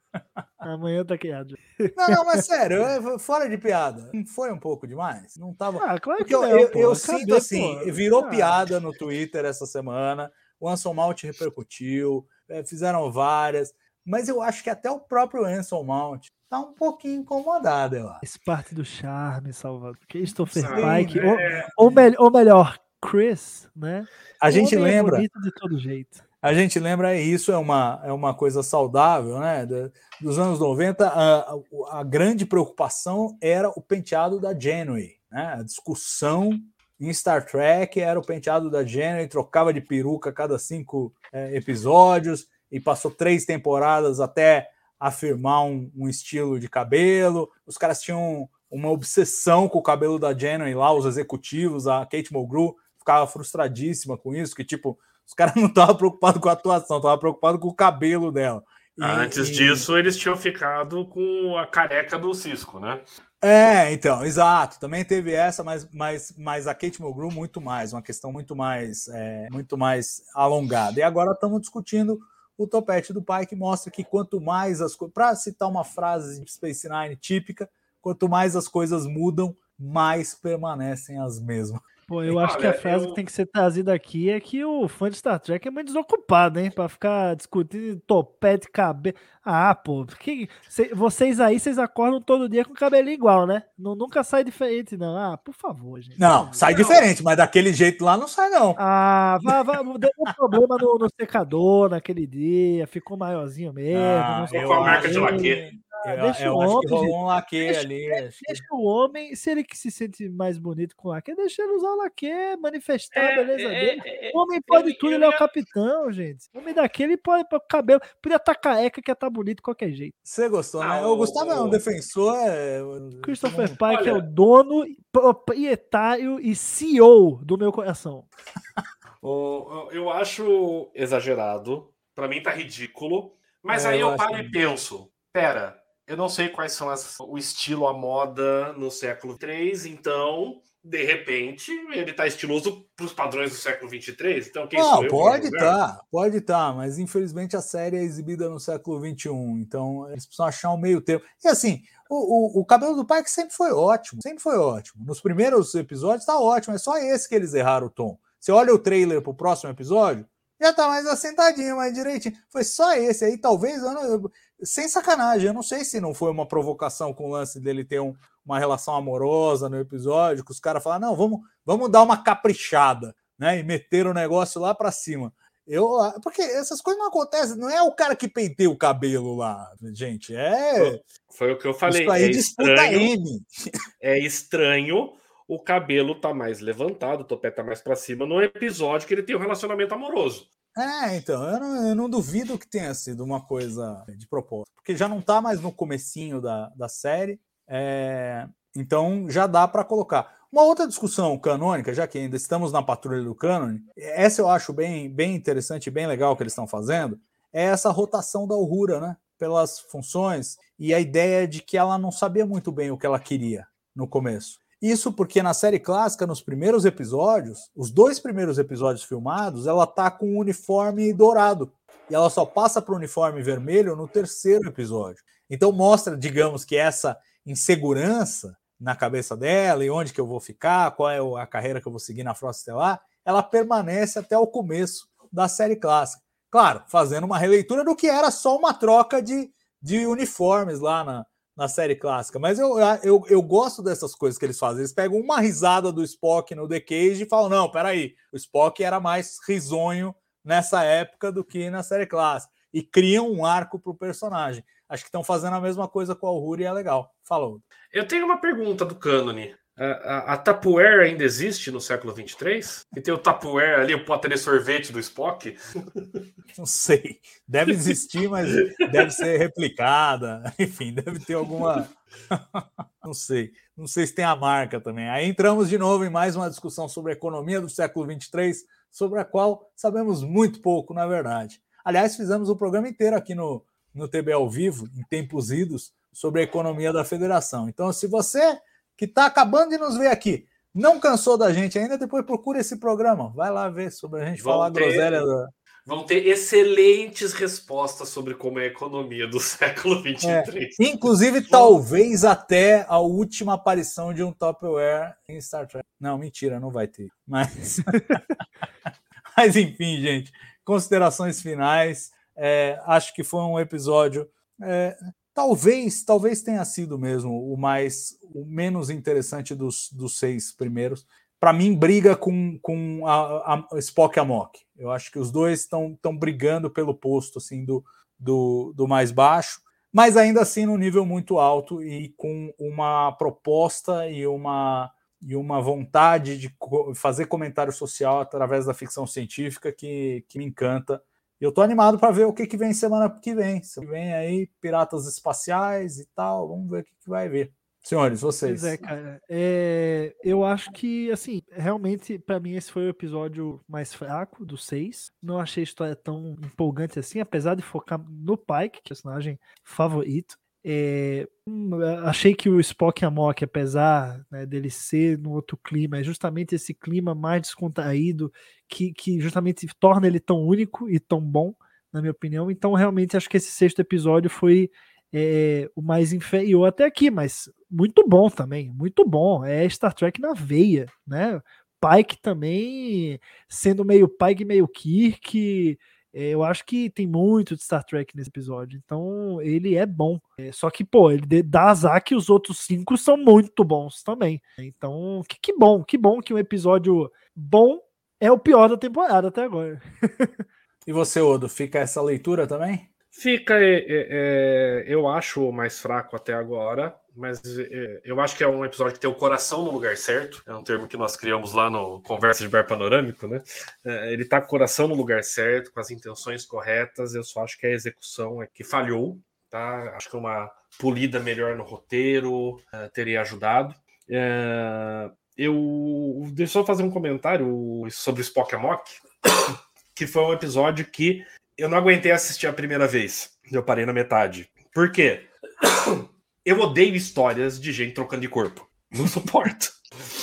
Amanhã tá criado. Não, não, mas sério, fora de piada. Foi um pouco demais? Não tava. Ah, claro que eu, não, eu, eu sinto assim, pô. virou ah. piada no Twitter essa semana. O Anson Mount repercutiu, é, fizeram várias, mas eu acho que até o próprio Anson Mount tá um pouquinho incomodado, eu acho. Esse parte do charme, Salvador. Christopher Pike, é... ou, ou, me ou melhor, Chris, né? A o gente é lembra. É de todo jeito a gente lembra isso é uma, é uma coisa saudável, né? Dos anos 90, a, a grande preocupação era o penteado da Janeway, né? A discussão em Star Trek era o penteado da Janeway, trocava de peruca a cada cinco é, episódios e passou três temporadas até afirmar um, um, estilo de cabelo. Os caras tinham uma obsessão com o cabelo da Janeway lá, os executivos, a Kate Mulgrew ficava frustradíssima com isso, que tipo, os caras não estavam preocupados com a atuação, estavam preocupados com o cabelo dela. E, Antes e... disso, eles tinham ficado com a careca do Cisco, né? É, então, exato. Também teve essa, mas, mas, mas a Kate Mulgrew muito mais, uma questão muito mais, é, muito mais alongada. E agora estamos discutindo o topete do pai, que mostra que quanto mais as coisas. Para citar uma frase de Space Nine típica, quanto mais as coisas mudam, mais permanecem as mesmas. Pô, eu acho que a frase eu... que tem que ser trazida aqui é que o fã de Star Trek é muito desocupado, hein? Pra ficar discutindo topete, cabelo. Ah, pô, que... vocês aí, vocês acordam todo dia com o cabelo igual, né? Não, nunca sai diferente, não. Ah, por favor, gente. Não, sai diferente, mas daquele jeito lá não sai, não. Ah, vá, vá, deu um problema no, no secador naquele dia, ficou maiorzinho mesmo. Ah, não sei com a marca de laque. Ah, eu, deixa eu o homem, que rolou um laque ali. Deixa, o homem, se ele que se sente mais bonito com laque, deixa ele usar o laque, manifestar é, a beleza é, dele. É, é o homem pode eu, tudo, eu, ele é o capitão, gente. O homem daquele pode pôr cabelo, podia estar careca que ia estar tá bonito de qualquer jeito. Você gostou, né? O Gustavo é um defensor. É... Christopher Pike Olha... é o dono, proprietário e CEO do meu coração. eu acho exagerado. Para mim tá ridículo. Mas é, aí eu, eu paro e penso pera, eu não sei quais são as, o estilo, a moda no século 3, então, de repente, ele está estiloso para os padrões do século 23. Então, quem não, pode estar, tá, pode estar, tá, mas infelizmente a série é exibida no século 21, então eles precisam achar um meio termo. E assim, o, o, o cabelo do pai que sempre foi ótimo, sempre foi ótimo. Nos primeiros episódios está ótimo, é só esse que eles erraram o tom. Você olha o trailer para o próximo episódio, já tá mais assentadinho, mais direitinho. Foi só esse aí, talvez, eu não, sem sacanagem, eu não sei se não foi uma provocação com o lance dele ter um, uma relação amorosa no episódio, que os caras falaram, não, vamos, vamos dar uma caprichada, né? E meter o negócio lá para cima. Eu, porque essas coisas não acontecem, não é o cara que penteia o cabelo lá, gente, é. Foi o que eu falei. Isso aí é estranho, M. É estranho o cabelo tá mais levantado, o topete tá mais para cima no episódio que ele tem um relacionamento amoroso. É, então, eu não, eu não duvido que tenha sido uma coisa de propósito, porque já não tá mais no comecinho da, da série, é, então já dá para colocar. Uma outra discussão canônica, já que ainda estamos na patrulha do cânone, essa eu acho bem, bem interessante e bem legal que eles estão fazendo, é essa rotação da Uhura, né? Pelas funções e a ideia de que ela não sabia muito bem o que ela queria no começo. Isso porque na série clássica, nos primeiros episódios, os dois primeiros episódios filmados, ela tá com um uniforme dourado. E ela só passa para o uniforme vermelho no terceiro episódio. Então mostra, digamos, que essa insegurança na cabeça dela e onde que eu vou ficar, qual é a carreira que eu vou seguir na Frota Estelar, ela permanece até o começo da série clássica. Claro, fazendo uma releitura do que era só uma troca de, de uniformes lá na, na série clássica. Mas eu, eu, eu gosto dessas coisas que eles fazem. Eles pegam uma risada do Spock no The Cage e falam: não, peraí, o Spock era mais risonho nessa época do que na série clássica. E criam um arco para o personagem. Acho que estão fazendo a mesma coisa com a Uhura e é legal. Falou. Eu tenho uma pergunta do cânone. A, a, Tupperware ainda existe no século 23? E tem o Tupperware ali, o pote de sorvete do Spock? Não sei. Deve existir, mas deve ser replicada. Enfim, deve ter alguma. Não sei. Não sei se tem a marca também. Aí entramos de novo em mais uma discussão sobre a economia do século 23, sobre a qual sabemos muito pouco, na verdade. Aliás, fizemos o um programa inteiro aqui no, no TB ao vivo, em tempos idos, sobre a economia da federação. Então, se você que está acabando de nos ver aqui. Não cansou da gente ainda? Depois procura esse programa. Vai lá ver sobre a gente vão falar ter, groselha. Da... Vão ter excelentes respostas sobre como é a economia do século 23. É, inclusive, talvez até a última aparição de um Topware em Star Trek. Não, mentira, não vai ter. Mas, Mas enfim, gente. Considerações finais. É, acho que foi um episódio é, Talvez, talvez tenha sido mesmo o mais, o menos interessante dos, dos seis primeiros. Para mim, briga com, com a, a Spock e a Mock. Eu acho que os dois estão brigando pelo posto assim do, do, do mais baixo, mas ainda assim no nível muito alto e com uma proposta e uma e uma vontade de fazer comentário social através da ficção científica que, que me encanta eu tô animado para ver o que, que vem semana que vem. Vem aí piratas espaciais e tal. Vamos ver o que, que vai ver. Senhores, vocês. Pois é, cara. É, eu acho que, assim, realmente, para mim, esse foi o episódio mais fraco dos seis. Não achei a história tão empolgante assim, apesar de focar no Pike, que é o personagem favorito. É, hum, achei que o Spock Amok, apesar né, dele ser no outro clima, é justamente esse clima mais descontraído que, que justamente torna ele tão único e tão bom, na minha opinião. Então, realmente, acho que esse sexto episódio foi é, o mais inferior até aqui, mas muito bom também, muito bom. É Star Trek na veia, né? Pike também sendo meio Pike, meio Kirk eu acho que tem muito de Star Trek nesse episódio, então ele é bom. É, só que, pô, ele dá azar que os outros cinco são muito bons também. Então, que, que bom, que bom que um episódio bom é o pior da temporada até agora. e você, Odo, fica essa leitura também? Fica, é, é, é eu acho o mais fraco até agora mas é, eu acho que é um episódio que tem o coração no lugar certo. É um termo que nós criamos lá no Conversa de Bar Panorâmico, né? É, ele tá com o coração no lugar certo, com as intenções corretas. Eu só acho que a execução é que falhou, tá? Acho que uma polida melhor no roteiro uh, teria ajudado. Uh, eu deixa eu fazer um comentário sobre o Spock Amok, que foi um episódio que eu não aguentei assistir a primeira vez. Eu parei na metade. Por quê? Eu odeio histórias de gente trocando de corpo. Não suporto.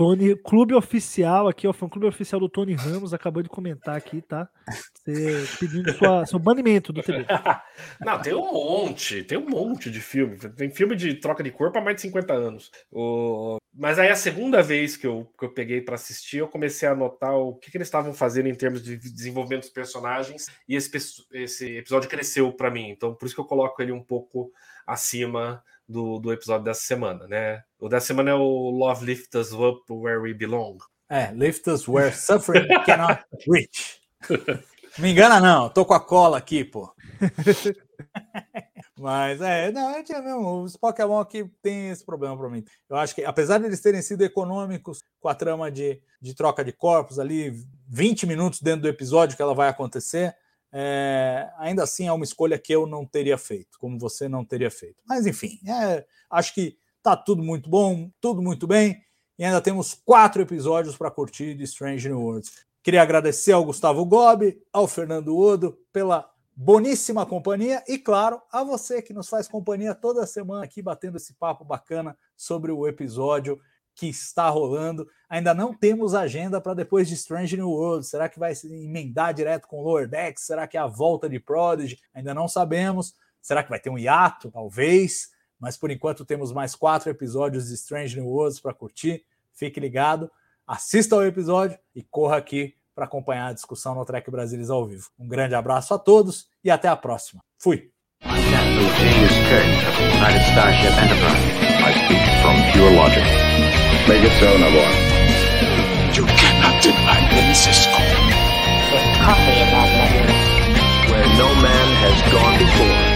Tony, clube oficial aqui, ó, foi um clube oficial do Tony Ramos, acabou de comentar aqui, tá? Você pedindo sua, seu banimento do TV. Não, tem um monte, tem um monte de filme. Tem filme de troca de corpo há mais de 50 anos. O... Mas aí a segunda vez que eu, que eu peguei para assistir, eu comecei a notar o que, que eles estavam fazendo em termos de desenvolvimento dos personagens, e esse, esse episódio cresceu para mim. Então, por isso que eu coloco ele um pouco acima do, do episódio dessa semana, né? O dessa semana é o Love Lift Us Up Where We Belong. É, Lift Us Where Suffering Cannot Reach. Me engana não, tô com a cola aqui, pô. Mas é, não, é mesmo. Os Pokémon aqui tem esse problema para mim. Eu acho que, apesar de eles terem sido econômicos com a trama de, de troca de corpos ali, 20 minutos dentro do episódio que ela vai acontecer, é, ainda assim é uma escolha que eu não teria feito, como você não teria feito. Mas enfim, é, acho que tá tudo muito bom, tudo muito bem. E ainda temos quatro episódios para curtir de Strange New Worlds. Queria agradecer ao Gustavo Gobi, ao Fernando Odo pela boníssima companhia e, claro, a você que nos faz companhia toda semana aqui batendo esse papo bacana sobre o episódio que está rolando. Ainda não temos agenda para depois de Strange New World. Será que vai se emendar direto com Lower Decks? Será que é a volta de Prodigy? Ainda não sabemos. Será que vai ter um hiato? Talvez. Mas por enquanto temos mais quatro episódios de Strange New Worlds para curtir. Fique ligado, assista ao episódio e corra aqui para acompanhar a discussão no Trek Brasilis ao vivo. Um grande abraço a todos e até a próxima. Fui! I speak from pure logic. Make it so, number. You cannot deny this Cisco. There's coffee in that letter. Where no man has gone before.